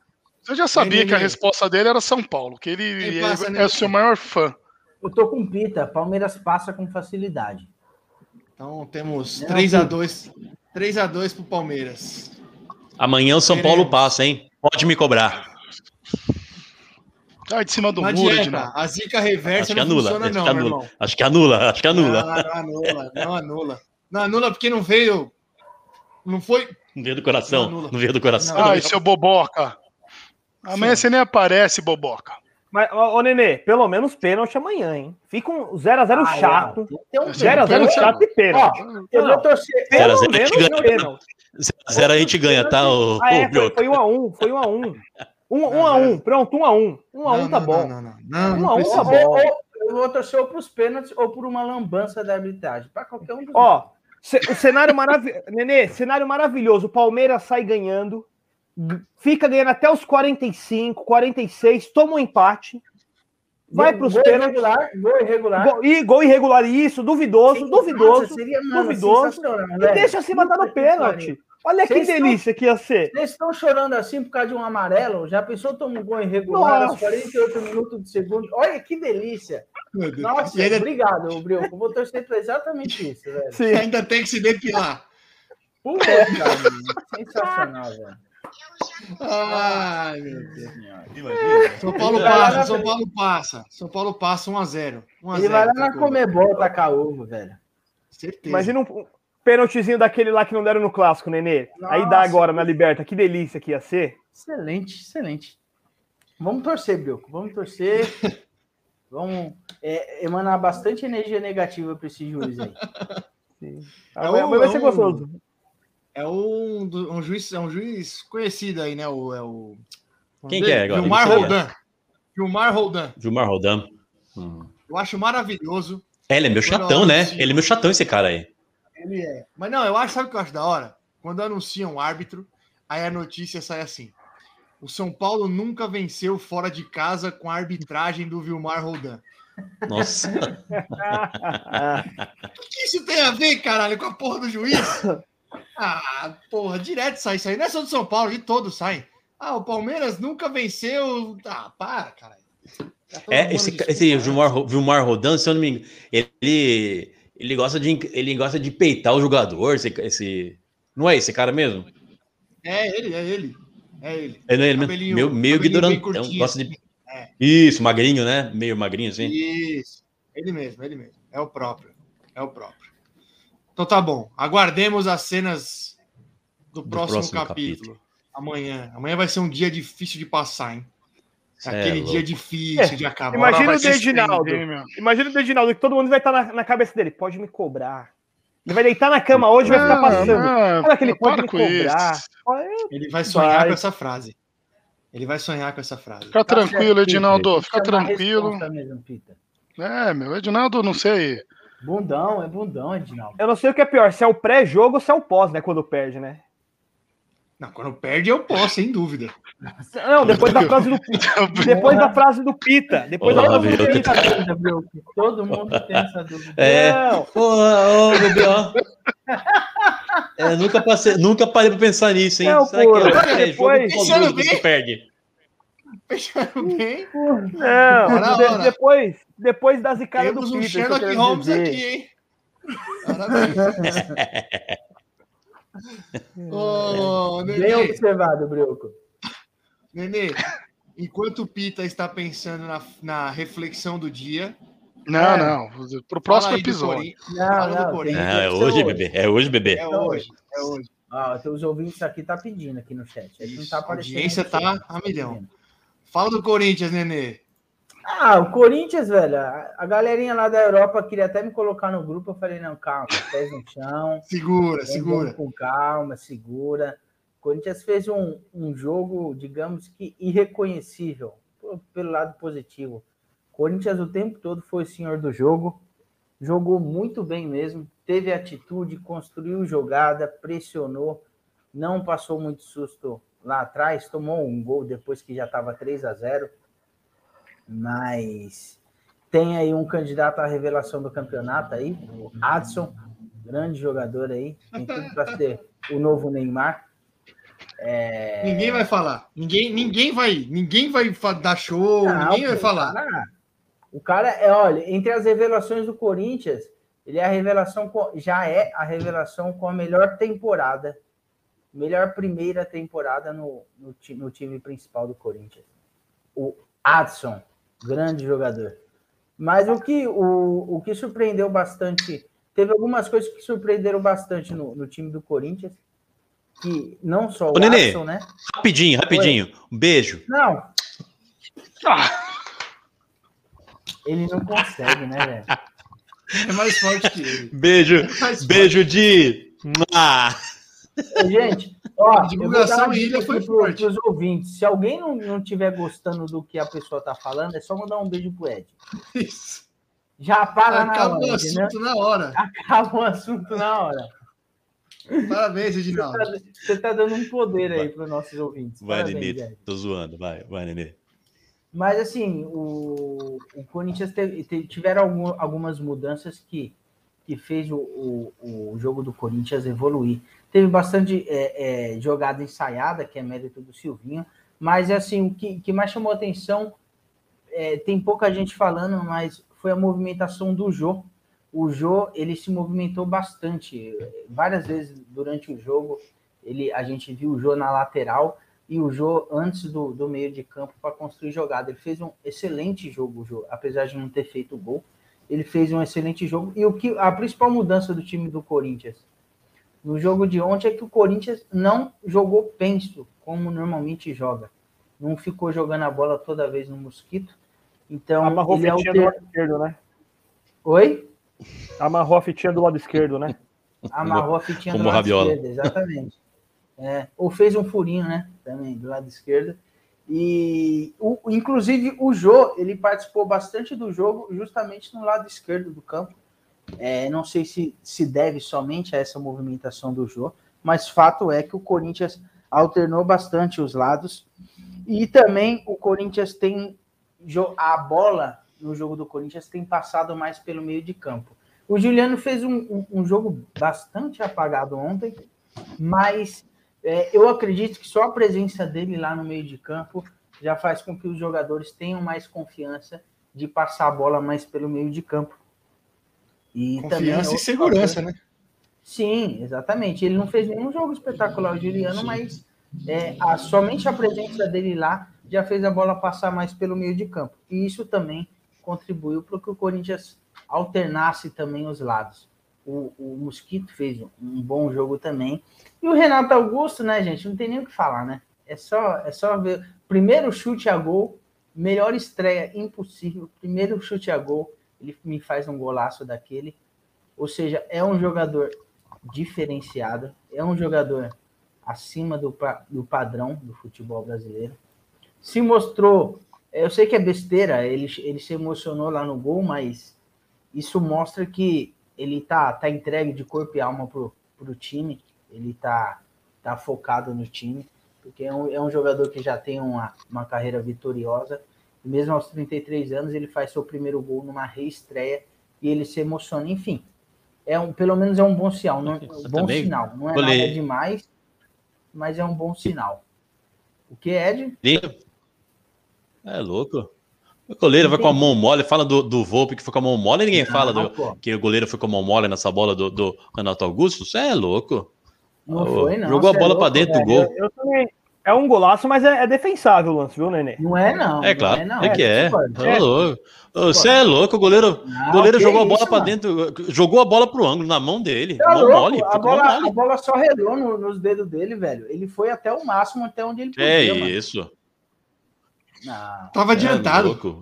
Eu já sabia que a resposta dele era São Paulo, que ele Quem passa, é, Nenê? é o seu maior fã. Eu tô com pita. Palmeiras passa com facilidade. Então temos Não, 3x2 3x2 pro Palmeiras. Amanhã o São Queremos. Paulo passa, hein? Pode me cobrar. Ai, de cima do Não muro, adianta, a zica reversa Acho que não anula. funciona Acho não, que meu anula. irmão. Acho que anula. Acho que anula. Não, não anula, não anula. Não anula porque não veio... Não foi... Não veio do coração. Não. Não veio do coração. Ai, seu boboca. Amanhã você nem aparece, boboca. Mas, ô, ô Nenê, pelo menos pênalti amanhã, hein? Fica um 0x0 Ah, chato. Tem um 0x0 pênalti. chato e pênalti. Eu Não. vou torcer. Zero a Pelo zero, a gente menos ganha. pênalti. Zero a gente ganha, tá, ô, Ah, é, foi, foi 1x1, foi 1x1. 1 Não, 1x1, não. pronto, 1x1. 1x1 Não, tá não, bom. Não, não, não. Não, Um não a um precisa. tá bom. Eu vou torcer ou pros pênaltis ou por uma lambança da arbitragem. Pra qualquer um dos Ó, o cenário maravilhoso. Nenê, cenário maravilhoso. O Palmeiras sai ganhando, fica ganhando até os 45, 46, toma um empate, vai pros gol pênaltis. irregular, gol irregular. Gol, e gol irregular, isso, duvidoso, duvidoso. Nossa, seria, mano, duvidoso. E velho. deixa se matar no Puta que pênalti. Olha que estão- delícia que ia ser. Vocês estão chorando assim por causa de um amarelo? Já pensou tomar um gol irregular aos Nossa. 48 minutos de segundo? Olha que delícia. Nossa, ainda, obrigado, Brioco. Eu vou torcer pra exatamente isso, velho. Sim. ainda tem que se depilar. Puta, cara, sensacional, velho. Ai, meu Deus. Imagina. São Paulo passa, São. Paulo passa. São Paulo passa 1x0. 1x0. Ele vai lá na. Comebol tacar ovo, velho. Certeza. Imagina um pênaltizinho daquele lá que não deram no clássico, Nenê. Aí dá Nossa. agora na Liberta. Que delícia que ia ser. Excelente, excelente. Vamos torcer, Brioco. Vamos torcer. Vamos é, emanar bastante energia negativa para esse juiz aí. Amanhã, um- amanhã vai ser é um- gostoso. É um, um juiz, é um juiz conhecido aí, né? O, é o... Quem que é agora? É? Roldan. Vilmar Roldan. Gilmar Rodan. Hum. Eu acho maravilhoso. É, ele é meu chatão, né? Ele é meu chatão, esse cara aí. Ele é. Mas não, eu acho, sabe o que eu acho da hora? Quando anunciam um árbitro, aí a notícia sai assim. O São Paulo nunca venceu fora de casa com a arbitragem do Vilmar Roldan. Nossa. O que, que isso tem a ver, caralho, com a porra do juiz? Ah, porra, direto sai isso aí. Não é só do São Paulo, de todos saem. Ah, o Palmeiras nunca venceu. Ah, para, caralho. Já tô É, esse, desculpa, esse né? Vilmar, Vilmar Rodan, se eu não me engano, ele, ele, gosta de, ele gosta de peitar o jogador. Esse, esse- não é esse cara mesmo? É ele, é ele. É ele. É ele mesmo. Cabelinho- Meio, meio ignorantão. Gosta de... É. Isso, magrinho, né? Meio magrinho, assim. Isso. Ele mesmo, ele mesmo. É o próprio. É o próprio. Então tá bom. Aguardemos as cenas do, próximo, próximo capítulo. Amanhã. Amanhã vai ser um dia difícil de passar, hein? Cê é Aquele louco. dia difícil de acabar. Imagina o meu. Imagina o Reginaldo, que todo mundo vai estar na, na cabeça dele. Pode me cobrar. Ele vai deitar na cama hoje e vai ficar passando. não, Olha que ele pode me com cobrar. isso. Ele vai sonhar Vai. com essa frase. Ele vai sonhar com essa frase. Fica Tá tranquilo, Edinaldo. Fica é tranquilo. mesmo. É, meu, Edinaldo, não sei. Bundão, é bundão, Edinaldo. Eu não sei o que é pior, se é o pré-jogo ou se é o pós, né? Quando perde, né? Não, quando perde eu posso, sem dúvida. Não, depois da frase do Depois da frase do Pita. Depois da Olá, frase do? Pita. Todo mundo tem essa dúvida. É. Não, Porra, ô, bebê, ó. É, nunca, passei, nunca parei pra pensar nisso, hein? Não, Será porra, que é, depois- jogo perde? Fechando bem. não. Ora, de- ora. depois, depois da zicada do Temos um Pita. isso que eu Sherlock Holmes dizer. aqui, hein? Parabéns. Bem Nenê, observado, Brioco. Nenê, enquanto o Pita está pensando na, na reflexão do dia, Não, É. não. Pro próximo do episódio. Não, do não. Não, é ser hoje, bebê. É hoje, bebê. É hoje, é hoje. Ah, então os ouvintes aqui tá pedindo aqui no chat. Não tá A aparecendo. audiência no tá chat. a milhão. Fala do Corinthians, Nenê. Ah, o Corinthians, velho, a galerinha lá da Europa queria até me colocar no grupo. Eu falei, não, calma, pés no chão. Segura, segura. Com calma, segura. O Corinthians fez um, um jogo, digamos que irreconhecível, pelo lado positivo. O Corinthians o tempo todo foi o senhor do jogo, jogou muito bem mesmo, teve atitude, construiu jogada, pressionou, não passou muito susto lá atrás, tomou um gol depois que já estava 3 a 0 mas tem aí um candidato à revelação do campeonato aí, o Adson, grande jogador aí, tem tudo para ser o novo Neymar. É... Ninguém vai falar. Ninguém, ninguém vai, ninguém vai dar show, Não, ninguém vai falar. O cara, o cara é, olha, entre as revelações do Corinthians, ele é a revelação, já é a revelação com a melhor temporada, melhor primeira temporada no, no, no time principal do Corinthians. O Adson, grande jogador. Mas o que, o, o que surpreendeu bastante, teve algumas coisas que surpreenderam bastante no, no time do Corinthians, que não só o Ô, Nenê. Adson, né? Rapidinho, rapidinho. Um beijo. Não, Ah, ele não consegue, né, velho? É mais forte que ele. Beijo. É. Beijo de. Ah, Gente, ó, A divulgação ilha foi forte. pros ouvintes. Se alguém não, não tiver gostando do que a pessoa tá falando, é só mandar um beijo pro Ed. Isso. Já para na Acaba hora, o assunto na hora. Acaba o assunto na hora. Parabéns, Edinaldo. Você tá dando um poder aí para os nossos ouvintes. vai, Parabéns, Nenê. Ed. Tô zoando. Vai, vai, Nenê. Mas assim, o, o Corinthians teve, te- tiveram algum- algumas mudanças que, que fez o, o, o jogo do Corinthians evoluir. Teve bastante é, é, jogada ensaiada, que é mérito do Silvinho, mas assim, o que, que mais chamou atenção, é, tem pouca gente falando, mas foi a movimentação do Jô. O Jô, ele se movimentou bastante, várias vezes durante o jogo, ele, a gente viu o Jô na lateral, e o Jô antes do, do meio de campo para construir jogada. Ele fez um excelente jogo, o Jô, apesar de não ter feito gol. Ele fez um excelente jogo. E o que a principal mudança do time do Corinthians no jogo de ontem é que o Corinthians não jogou penso, como normalmente joga. Não ficou jogando a bola toda vez no mosquito. Então, Amarrou a ele fitinha do lado esquerdo, né? Oi? Amarrou a fitinha do lado esquerdo, né? Amarrou a fitinha Como do lado rabiola. esquerdo, exatamente. É, ou fez um furinho, né? Também, do lado esquerdo. E, o, inclusive, o Jô, ele participou bastante do jogo justamente no lado esquerdo do campo. É, não sei se se deve somente a essa movimentação do Jô, mas fato é que o Corinthians alternou bastante os lados. E também o Corinthians tem a bola no jogo do Corinthians tem passado mais pelo meio de campo. O Juliano fez um, um- um jogo bastante apagado ontem, mas é, eu acredito que só a presença dele lá no meio de campo já faz com que os jogadores tenham mais confiança de passar a bola mais pelo meio de campo. E também é Confiança e outro segurança, né? Sim, exatamente. Ele não fez nenhum jogo espetacular, o Juliano, mas é, a, somente a presença dele lá já fez a bola passar mais pelo meio de campo. E isso também contribuiu para que o Corinthians alternasse também os lados. O, o Mosquito fez um bom jogo também. E o Renato Augusto, né, gente? Não tem nem o que falar, né? É só, é só ver. Primeiro chute a gol, melhor estreia impossível. Primeiro chute a gol, ele me faz um golaço daquele. Ou seja, é um jogador diferenciado, é um jogador acima do, do padrão do futebol brasileiro. Se mostrou, eu sei que é besteira, ele, ele se emocionou lá no gol, mas isso mostra que ele tá, tá entregue de corpo e alma pro, pro time, ele tá, tá focado no time, porque é um, é um jogador que já tem uma, uma carreira vitoriosa, e mesmo aos 33 anos ele faz seu primeiro gol numa reestreia e ele se emociona, enfim. É um, pelo menos é um bom sinal, não, um bom sinal. Não é nada demais, mas é um bom sinal. O que, Ed? É louco. O goleiro vai com a mão mole, fala do, do Volpe que foi com a mão mole, ninguém não, fala do, que o goleiro foi com a mão mole nessa bola do, do Renato Augusto. Você é louco. Não foi, não. Jogou a bola é para dentro do gol. Eu, eu, também. É um golaço, mas é, é defensável o lance, viu, Nenê? Não é, não. É claro. Não é, não. é que é. é. louco. Você é louco, o goleiro, não, goleiro jogou a bola para dentro, jogou a bola pro ângulo na mão dele. Tá mão mole, a, bola, mole. a bola só redou no, nos dedos dele, velho. Ele foi até o máximo, até onde ele podia. É mano. isso. Não. Tava adiantado. Louco.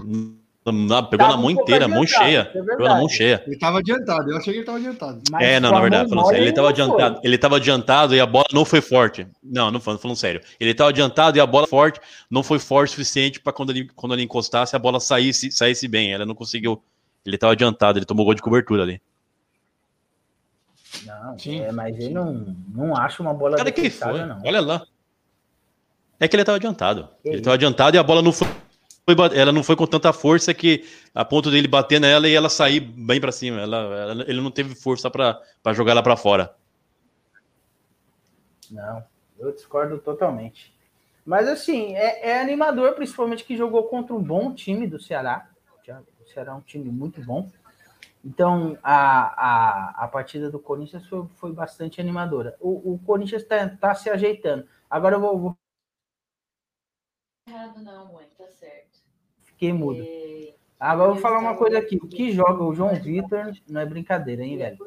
Na, pegou tava na mão inteira, a mão cheia. É pegou na mão cheia. Ele tava adiantado, eu achei que ele tava adiantado. Mas é, não, na verdade, falando sério, ele tava adiantado. Foi. Ele tava adiantado e a bola não foi forte. Não, não falando, falando sério. Ele tava adiantado e a bola forte não foi forte o suficiente para quando ele, quando ele encostasse, a bola saísse, saísse bem. Ela não conseguiu. Ele tava adiantado, ele tomou gol de cobertura ali. Não, Sim. É, mas ele não, não acha uma bola Cara, que foi? Não. Olha lá. É que ele tava adiantado. Que ele isso? tava adiantado e a bola não foi ela não foi com tanta força que a ponto dele bater nela e ela sair bem para cima. Ela, ela, ele não teve força para jogar ela para fora. Não, eu discordo totalmente. Mas assim, é, é, animador, principalmente que jogou contra um bom time do Ceará. O Ceará é um time muito bom. Então, a, a, a partida do Corinthians foi, foi bastante animadora. O, o Corinthians está tá se ajeitando. Agora eu vou. vou... Errado não, mãe. Fiquei mudo. É, Agora eu vou falar uma coisa aqui. O que joga o João Vitor não é brincadeira, hein, velho?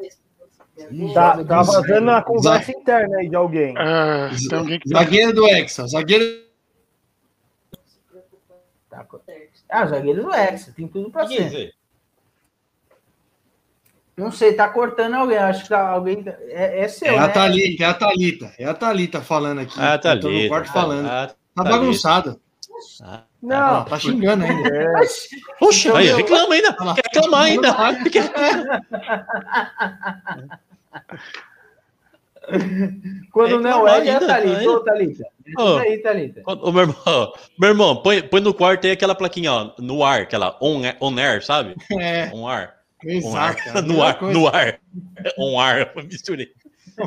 Tá, tá vazando a conversa interna aí de alguém. Ah, zagueiro do Hexa, zagueiro. Tá, ah, zagueiro do Hexa, tem tudo pra ser. Não sei, tá cortando alguém. Acho que tá, alguém. É, é seu. É a né? Thalita, é a Thalita. É a Thalita falando aqui. É a Thalita. Tô no quarto falando. Tá bagunçado. Ah. Não, tá xingando ainda. É. Poxa, aí, reclama ainda. Quer reclamar ainda. Quando não é, já tá ali. Ô, Thalita. Oh, aí, Thalita. Ô, meu irmão, meu irmão põe, põe no quarto aí aquela plaquinha, ó, no ar, aquela on, on air, sabe? É. On ar. Exato. On ar. No ar, no ar. On ar, misturei.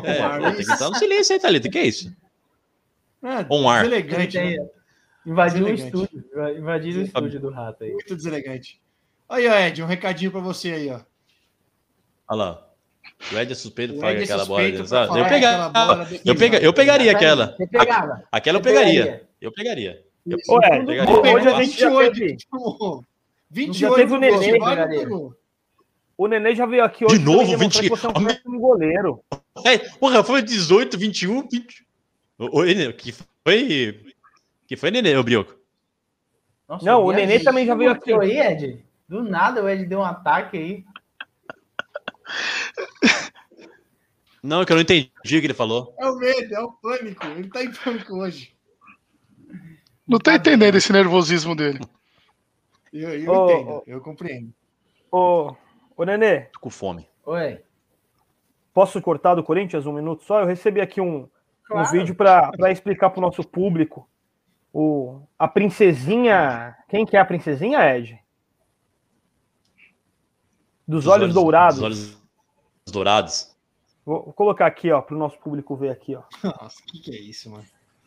É, ar, tem que estar no silêncio aí, Thalita, que é isso? É, on ar. Elegante, né? Invadiu o estúdio. Invadiu o estúdio do rato aí. Muito deselegante. Aí, ó, Ed, um recadinho pra você aí, ó. Olha lá. O Ed é suspeito é aquela bola. Sabe? Eu, pegar, bola eu, pega, eu pegaria aquela. Você pegava. Aquela eu pegaria. Eu pegaria. Eu Ué, pegaria. Hoje a gente 28. Teve, 28 teve o Nenê. O Nenê já veio aqui hoje. De novo, 20. Um goleiro. É, porra, foi 18, 21, 20. O, o, que foi que foi, Nenê, o Brioco? Nossa, não, o Nenê também já veio aqui. aí, Ed? Do nada o Ed deu um ataque aí. Não, é que eu não entendi o que ele falou. É o medo, é o pânico. Ele tá em pânico hoje. Não tô entendendo esse nervosismo dele. Eu, eu oh, entendo, oh, eu compreendo. Ô, oh, Nenê. Tô com fome. Oi. Posso cortar do Corinthians um minuto só? Eu recebi aqui um, claro. um vídeo para explicar para o nosso público o, a princesinha. Quem que é a princesinha, Ed? Dos, olhos, olhos, dourados. Dos olhos dourados. Vou, vou colocar aqui, ó, para o nosso público ver aqui, ó. Nossa, o que, que é isso, mano?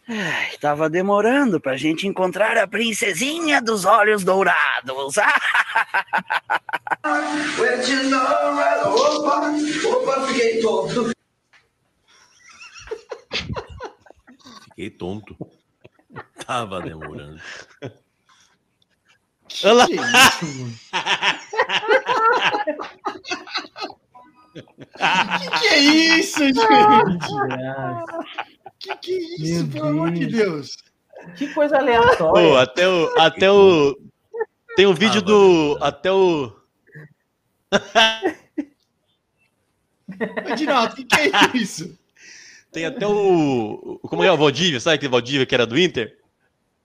Ai, tava demorando pra gente encontrar a princesinha dos olhos dourados. Fiquei Que tonto. Tava demorando. Olha lá. Que isso, mano? que que é isso, gente? Graça. Que que é isso, Meu pelo amor de Deus? Que coisa aleatória. Pô, até o. Até o. Tem um vídeo do. Até o. Edinaldo, que que é isso? Tem até o. Como é o Valdívia? Sabe aquele Valdívia que era do Inter?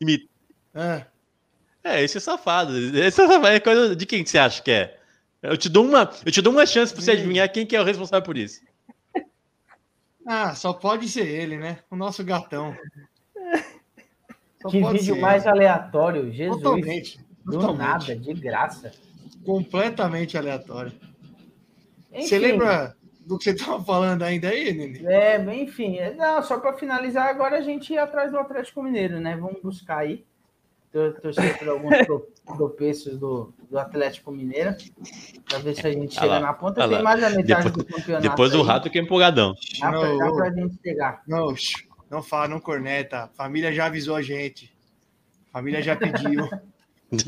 Imi- Ah, É, esse é safado. Esse é safado. É coisa de quem que você acha que é? Eu te dou uma, eu te dou uma chance pra você adivinhar quem que é o responsável por isso. ah, só pode ser ele, né? O nosso gatão. Só Que pode vídeo ser mais aleatório, Jesus. Totalmente. Do totalmente. nada, de graça. Completamente aleatório. Enfim, Você lembra do que você tava falando ainda aí, Nenê? É, bem, enfim. é, Não, só para finalizar, agora a gente ir atrás do Atlético Mineiro, né? Vamos buscar aí. Torcer por alguns tro- tropeços do, do Atlético Mineiro. Para ver se a gente Ah chega lá, na ponta. ah Tem lá. mais da metade Depois- do campeonato. Depois do aí. rato que é empolgadão. Dá ô. pra gente pegar. Não, não fala, não corneta. A família já avisou a gente. A família já pediu.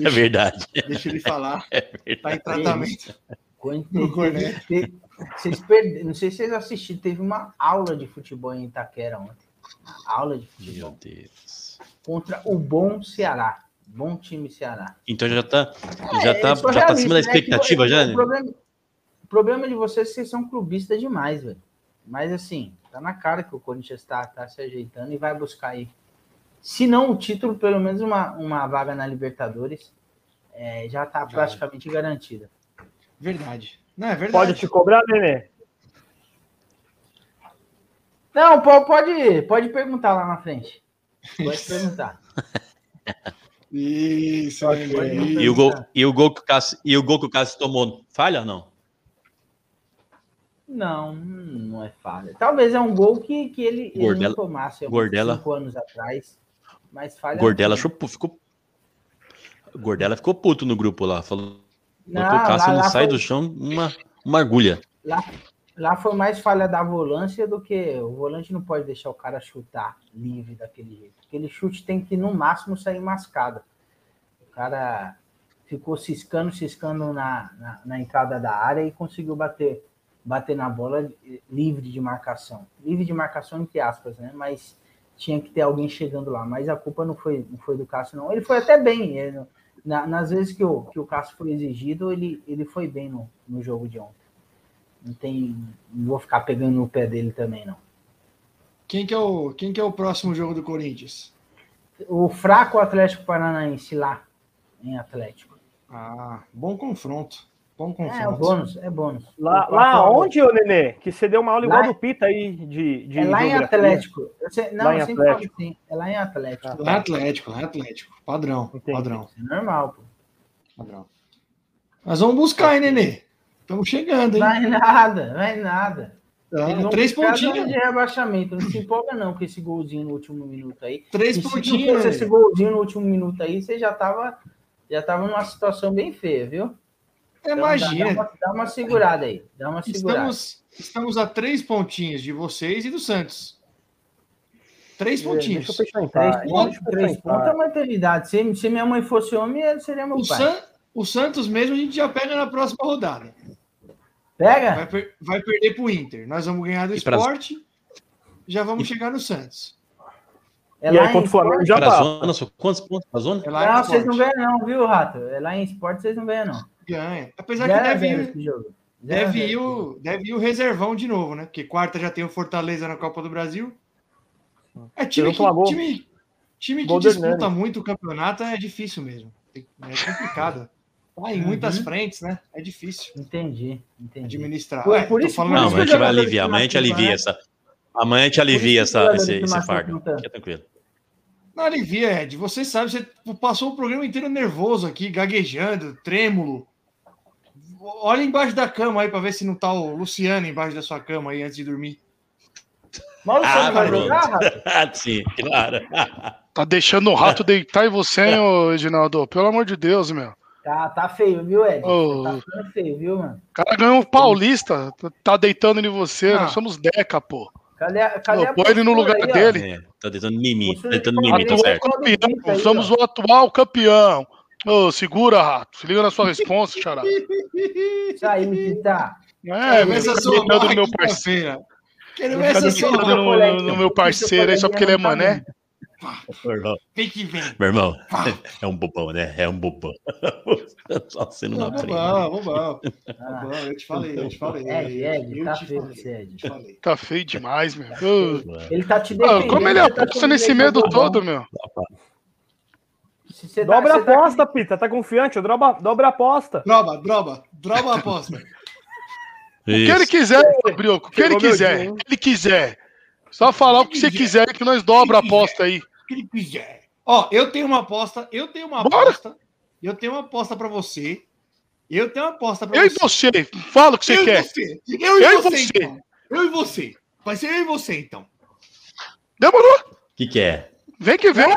É verdade. Deixa ele falar. É Tá em tratamento. Corneta. teve- vocês perderam, não sei se vocês assistiram, teve uma aula de futebol em Itaquera ontem. Uma aula de Meu futebol Deus. contra o bom Ceará. Bom time Ceará. Então já tá, já É, tá, já tá acima da né? expectativa Que já, o, né? problema, o problema de vocês é que vocês são clubistas demais, velho. Mas assim, tá na cara que o Corinthians tá, tá se ajeitando e vai buscar aí. Se não o título, pelo menos uma, uma vaga na Libertadores. é, já tá praticamente garantida. Verdade. Não, é verdade. Pode te cobrar, Nenê? Não, po- pode, pode perguntar lá na frente. Pode perguntar. Isso, Pode, isso. E o gol, e o gol que o Cássio, e o gol que o Cássio tomou, falha ou não? Não, não é falha. Talvez é um gol que, que ele, ele Gordela- não tomasse Gordela- cinco anos atrás. Mas falha. Gordela ficou. Gordela ficou puto no grupo lá. Falou Não, que o Cássio lá- não lá sai foi- do chão uma, uma agulha. Lá, lá foi mais falha da volância do que o volante não pode deixar o cara chutar livre daquele jeito. Aquele chute tem que, no máximo, sair mascado. O cara ficou ciscando, ciscando na, na, na entrada da área e conseguiu bater, bater na bola livre de marcação. Livre de marcação, entre aspas, né? Mas tinha que ter alguém chegando lá. Mas a culpa não foi, não foi do Cássio, não. Ele foi até bem. ele- na- nas vezes que o, que o Cássio foi exigido, ele, ele foi bem no, no jogo de ontem. Não tem. Não vou ficar pegando no pé dele também, não. Quem que, é o, quem que é o próximo jogo do Corinthians? O fraco Atlético Paranaense lá, em Atlético. Ah, bom confronto. Bom confronto. É, o bônus, é bônus. Lá, O lá onde, ô Nenê? Que você deu uma aula Lá igual é- do Pita aí de, de É lá em. Atlético. Sei- não, Lá em eu sempre falo Atlético. assim. É lá em Atlético. Lá é Atlético, lá é Atlético. Padrão, Entendi. padrão, É normal, pô. padrão. Nós vamos buscar, hein, Nenê? Estamos chegando, hein? Vai nada, vai nada. Ah, três pontinhos. de rebaixamento. Não se empolga, não, com esse golzinho no último minuto aí. Três E se pontinhos. fosse esse golzinho no último minuto aí, você já tava, já tava numa situação bem feia, viu? Então, dá- Imagina. Dá, uma, dá uma segurada aí. Dá uma segurada. Estamos, estamos a três pontinhos de vocês e do Santos. Três Deixa eu pontinhos. pensar em Três paz, pontos, deixa eu três pensar em pontos é eternidade. Se, se minha mãe fosse homem, seria meu O, pai. San- o Santos mesmo a gente já pega na próxima rodada. Pega? Vai, per- vai perder para o Inter. Nós vamos ganhar do E pra- esporte. Já vamos chegar no Santos. É E lá aí, em contra o Flamengo já Para a passa. zona, quantos pontos para a zona? É Não, vocês não ganham, não, viu, Rato? É lá em esporte, vocês não ganham, não. Ganha. Apesar Zero que deve zero ir, esse jogo. Zero a deve, ir o, deve ir o reservão de novo, né? Porque quarta já tem o Fortaleza na Copa do Brasil. É time que, time, time que disputa muito o campeonato é difícil mesmo. É complicado. Tá em muitas Uhum. frentes, né? É difícil Entendi, entendi. administrar. Por- É, por tô isso- falando por Não, isso amanhã a gente vai aliviar. Amanhã a gente alivia né? essa. Amanhã a gente alivia isso que essa, esse, se esse fardo. Fica tranquilo. Não alivia, Ed. Você sabe, você passou o programa inteiro nervoso aqui, gaguejando, trêmulo. Olha embaixo da cama aí pra ver se não tá o Luciano embaixo da sua cama aí antes de dormir. Mas o Ah, Luciano vai jogar? Ah, sim, claro. Tá deixando o rato deitar em você, hein, ô, Edinaldo? Pelo amor de Deus, meu. O Tá, tá feio, viu, Ed? Ô. Tá ficando feio, viu, mano? cara ganhou o Paulista, tá- deitando em você. Ah. Nós somos Deca, pô. Cadê, a- cadê Pô, a põe ele no lugar aí, dele. É, tá tentando mimimi. Tá tentando fala mimimi, tá certo. Campeão. Somos o atual campeão. Ô, segura, rato. Se liga na sua resposta, xará. Isso aí, Pita. É, fica somar imitando no meu parceiro. Quero Ele ver essa sua- no, no meu parceiro aí, só porque ele é mané. Meu irmão, Vem que vem. meu irmão, é um bobão, né? É um bobão. Só sendo frente. vamos, vamos. Ah, Vamos, eu te falei, eu te falei. Ed, Ed, eu tá feio esse Ed. eu te falei. Tá feio demais, meu. Ele tá te defendendo. como ele você tá aposta nesse é medo bobão. todo, meu? Se você Dobra a você aposta, Pita. Tá confiante? Dobra, dobra a aposta. Droba, droba, droba a aposta. O que ele quiser, Brioco, o que ele quiser. dia, ele quiser. Só falar o que você quiser que nós dobra a aposta aí. O que ele quiser. Ó, eu tenho uma aposta, eu tenho uma Bora. aposta. Eu tenho uma aposta pra você. Eu tenho uma aposta pra Eu e você. você, fala o que você eu quer. E você. Eu e Eu você, você. então. Eu e você. Vai ser eu e você, então. Demorou. O que, que é? Vem que vem.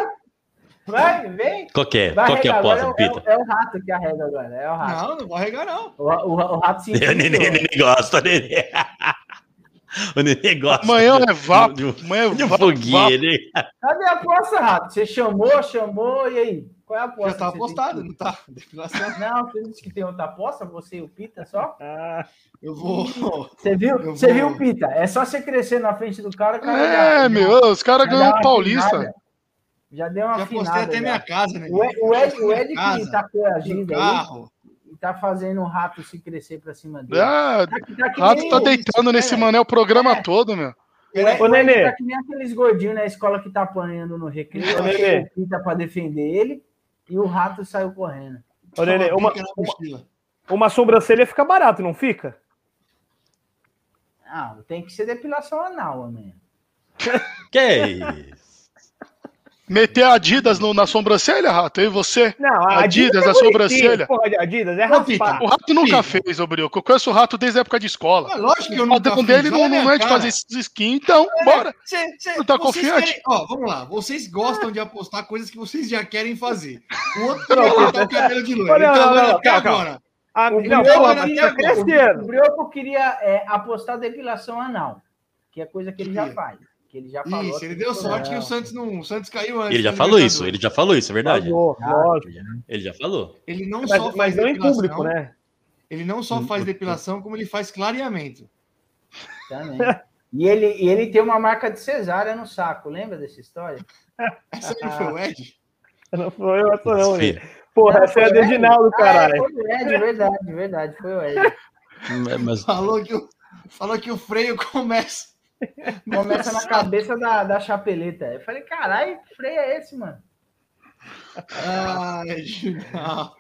Vai, vem. Qual que é? Vai Qual que é a é, o- Pita? é o rato que arrega agora. É o rato. Não, não vou arregar, não. O, o, o rato se O neném, gosta, o neném. O neném gosta. Amanhã é vapo. Amanhã é vapo. né? Cadê a aposta, rato? Você chamou, chamou, e aí? Qual é a aposta? Já tá apostado, não tá? Não, você disse que tem outra aposta, você e o Pita só? Eu vou. Você viu? Eu Você vou- viu, Pita? É só você crescer na frente do cara. o cara É, meu, os caras ganham o Paulista. Já deu uma Já postei afinada. até já. minha casa, né? O Ed, o Ed, o Ed que Casa, tá meu coagindo aí, carro. e tá fazendo o rato se crescer pra cima dele. Ah, Tá, que- tá que Rato nem tá o- deitando nesse é, mané o programa É. todo, meu. O Ô, o Nenê. tá que nem aqueles gordinhos na escola que tá apanhando no recreio. Ô, aí Nenê. o Pita pra defender ele e o rato saiu correndo. Ô, Nenê, uma, mochila. uma sobrancelha fica barato, não fica? Ah, tem que ser depilação anal, homem. Que é? Meter Adidas no- na sobrancelha, Rato, eu e você. Não, a Adidas, é a bonitinho. sobrancelha. Porra, Adidas, é raspar. O Rato nunca Filho. fez, ô Brioco. Eu conheço o Rato desde a época de escola. Ah, lógico que eu O nunca fiz. dele olha não, a não é de fazer esses skins, então, bora. Cê, cê, Não tá vocês confiante? querem- Ó, vamos lá. Vocês gostam de apostar coisas que vocês já querem fazer. O outro cortar o cabelo de loiro. Ele tá não, não, vendo não, até agora. Ah, O não, Brioco porra, mas tá O. Brioco queria é, apostar depilação anal, que é coisa que ele já faz. Que ele já falou. Isso, ele no deu sorte que o Santos não. O Santos caiu antes. Ele já falou isso, Libertadores. ele já falou isso, é verdade. Falou, lógico. Ele já falou. Ele não Mas, só faz mas não em depilação, público, né? Ele não só Hum, faz hum, depilação, como ele faz clareamento. Também. E ele, e ele tem uma marca de cesárea no saco, lembra dessa história? Essa aí foi o Ed? Não foi eu, essa não, né? Filho, Porra, Não, essa é a? Dedinaldo, Ah, caralho. é, foi o Ed, verdade, verdade, foi o Ed. Mas Falou que o, falou que o freio começa. Começa na cabeça da, da chapeleta. Eu falei, caralho, que freio é esse, mano? Ai, Ginaldo.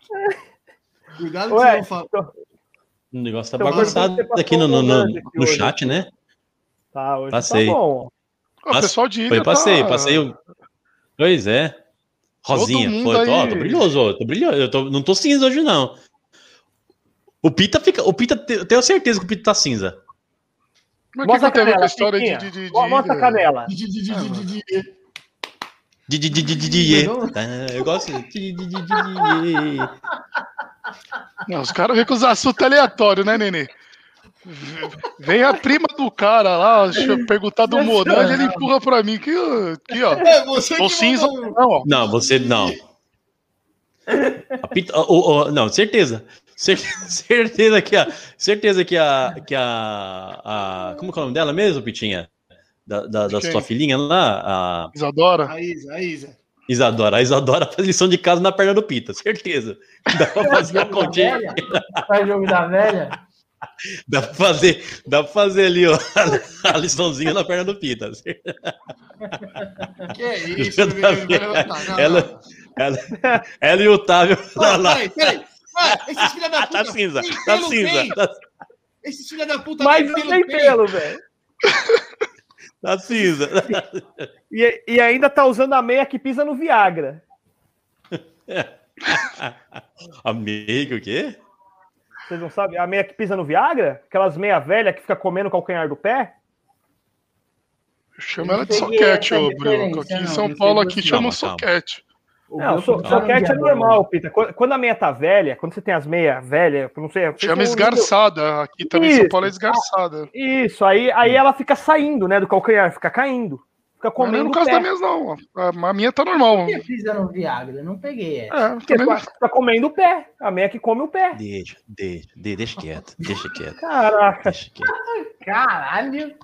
Cuidado que você não fala. o negócio tá bagunçado aqui no, no, no, no chat, né? Tá, hoje Passei. tá bom. O pessoal de Foi, passei, tá... passei. Pois é. Rosinha, foi, tô, ó, aí- tô brilhoso, ó, tô brilhoso. Eu tô, não tô cinza hoje, não. O Pita fica. O Pita, eu tenho certeza que o Pita tá cinza. Mas o que, Mostra a canela, história de, de, de, de Mostra a canela. É. Tá, Eu gosto. Di. Não, os caras vêm com os assuntos aleatórios, né, Nenê? Vem a prima do cara lá, deixa eu perguntar do Monange, ele empurra pra mim que, aqui, ó. É você que Tô cinza, não, ó. Não, você não. A Pita, o- o- não, certeza. Cer- Certeza que a. Certeza que a. Que a, a como que é o nome dela mesmo, Pitinha? Da, da, da sua filhinha lá, a Isadora. A Isa, a Isa. Isadora. A Isadora faz lição de casa na perna do Pita, certeza. Dá pra fazer a continha. velha? Faz jogo da velha? Dá pra fazer, dá pra fazer ali, ó, a liçãozinha na perna do Pita. Que é isso, meu Ela- não. Ela, ela e o Otávio lá, Não, lá. Peraí, peraí. Ah, esses filha da puta. Tá cinza, tá pelo cinza, tá, Esses filha da puta Mas não tem pelo, velho. tá cinza. E, e ainda tá usando a meia que pisa no Viagra. Amigo, o quê? Vocês não sabem? A meia que pisa no Viagra? Aquelas meia velha que fica comendo o calcanhar do pé? Chama ela de soquete, ô referência, Aqui em São não Paulo sei aqui chama Calma, calma. soquete. O Não, so, tá soquete é normal, Pita. Quando, a meia tá velha, quando você tem as meias velhas, eu não sei. eu Chama o- esgarçada. Aqui também em São Isso. Paulo é esgarçada. Isso, aí, aí ela fica saindo, né, do calcanhar, fica caindo. Fica Mas não é comendo no caso pé. da minha, não. A, a minha tá normal. Por que pisa no Viagra? Eu não peguei essa. É, Porque também tá, tá comendo o pé. A meia que come o pé. Deixa, deixa, de- deixa quieto, deixa quieto, Caraca. deixa quieto. Caralho!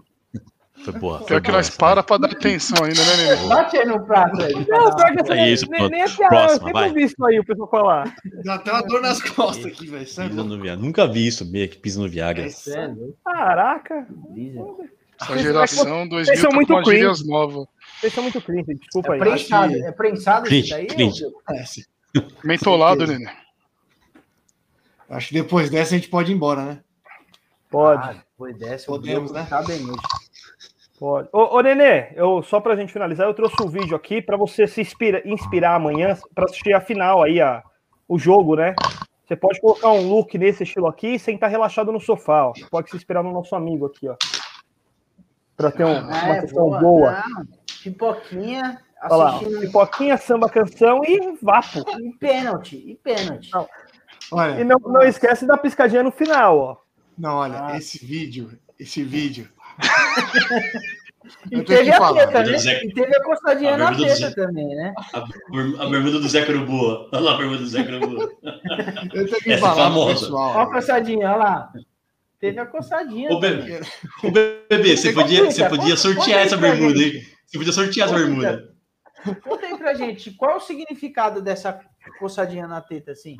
Foi boa. Foi Pior que boa nós para pra dar atenção ainda, né, Nenê? Bate aí no prato aí. Não, pior que É isso, nem, nem a piada, eu Próxima, sempre vai. ouvi isso aí, o pessoal falar. Dá até uma dor nas costas aqui, velho. É Pisa no Viagra. Nunca vi isso, meia que pisa no Viagra. É Caraca. Essa geração 2000 são tá muito cringe. gírias novas. Vocês são muito cringe, desculpa É aí. prensado, é prensado isso daí? cringe. ou- Parece. Mentolado. Nenê. Acho que depois dessa a gente pode ir embora, né? Pode, Ah, depois dessa, Podemos, né? Tá bem hoje. Pode. Ô, ô Nenê, eu, só pra gente finalizar, eu trouxe um vídeo aqui pra você se inspira, inspirar amanhã pra assistir a final aí, a, o jogo, né? Você pode colocar um look nesse estilo aqui e sentar relaxado no sofá, ó. Pode se inspirar no nosso amigo aqui, ó. Pra ter um- uma É, sessão boa. Não, pipoquinha, Olha lá, assistindo pipoquinha, samba, canção e vapo. e pênalti, e pênalti. Não. Olha, E não, não esquece da piscadinha no final, ó. não, olha, Ah. esse vídeo, esse vídeo. E teve a falar, teta, né? Zé- E teve a coçadinha na teta Zé. também, né? A, ber- a bermuda do Zé Caruboa. Olha lá a bermuda do Zé Caruboa. Eu tenho que Essa é falar famosa. pessoal. Olha a coçadinha, olha lá. Teve a coçadinha. Ô, bebê, ô, bebê você, Você podia, complica, você podia sortear essa bermuda, gente. hein? Você podia sortear essa Conta. bermuda. Conta aí pra gente, qual o significado dessa coçadinha na teta, assim?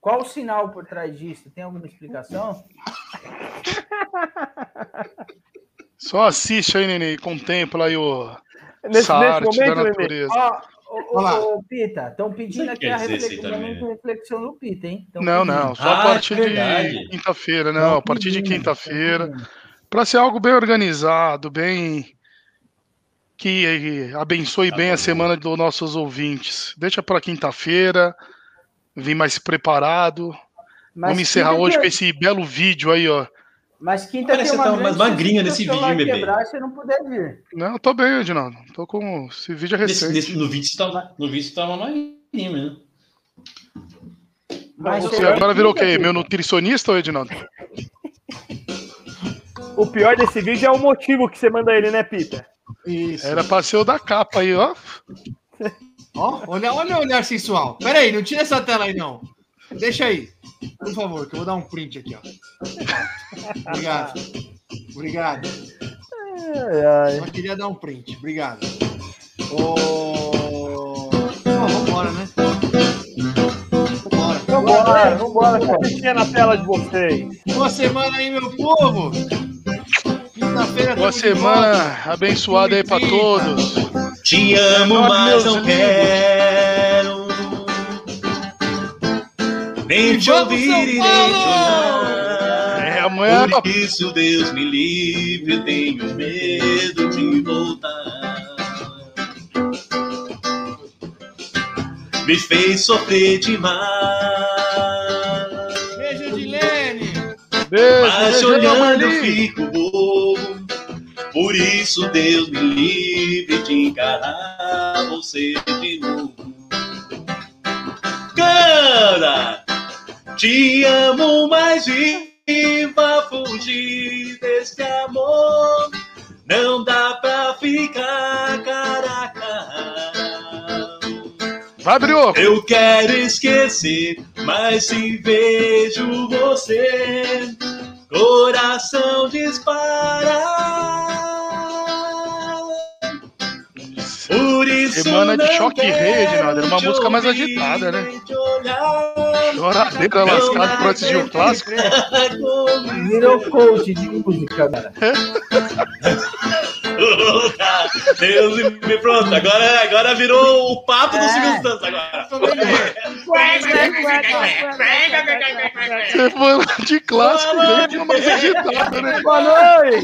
Qual o sinal por trás disso? Tem alguma explicação? Só assiste aí, Nenê, e contempla aí o, Nesse, essa nesse arte momento, da Nenê, natureza. Ô, Pita, estão pedindo aqui a reflexão, reflexão do Pita, hein? Tão Não, pedindo. não, só a Ah, partir é de quinta-feira, Tão não, a partir de quinta-feira. Para ser algo bem organizado, bem. que abençoe Tá bem a bom. semana dos nossos ouvintes. Deixa para quinta-feira, vim mais preparado. Mas Vamos encerrar hoje tem- com esse belo vídeo aí, ó. Mas quinta Parece tem uma você tá mais magrinha nesse vídeo, bebê. quebrar se você não puder vir. Não, eu tô bem, Edinaldo. Tô com. Esse vídeo é Nesse, recente. nesse- no vídeo você tava, no vídeo você tava magrinho mesmo. Mas Você agora virou o quê? Pita? Meu nutricionista, ô Edinaldo? O pior desse vídeo é o motivo que você manda ele, né, Pita? Isso. Era pra ser o da capa aí, ó. Ó, olha, olha o olhar sensual. Pera aí, não tira essa tela aí, não. Deixa aí. Por favor, que eu vou dar um print aqui, ó. Obrigado. Obrigado. Ai, ai. Só queria dar um print. Obrigado. Ô... Bom, vambora, né? Vambora. Vambora, vambora, com a tetinha na tela de vocês. Boa semana aí, meu povo. Quinta-feira Boa semana abençoada aí pra todos. Te amo, mas não quero. Nem te ouvir e nem te olhar. É, amanhã. Por isso, Deus me livre, eu tenho medo de voltar. Me fez sofrer demais. Beijo de Lene. Beijo, Mas olhando eu fico bobo. Por isso, Deus me livre de encarar você de novo. Canta! Te amo, mas viva fugir desse amor. Não dá pra ficar cara a cara. Vai, Brioco. Eu quero esquecer, mas se vejo você, coração dispara. Por isso Semana de choque quero rei, Edinaldo, era uma música mais agitada, né? Choradeira lascado pro antes de um clássico. Virou coach de música, cara. Deus me pronto, agora, agora virou o papo do É. Silvio Santos agora. Semana de clássico, bem mais agitada, né? Boa noite!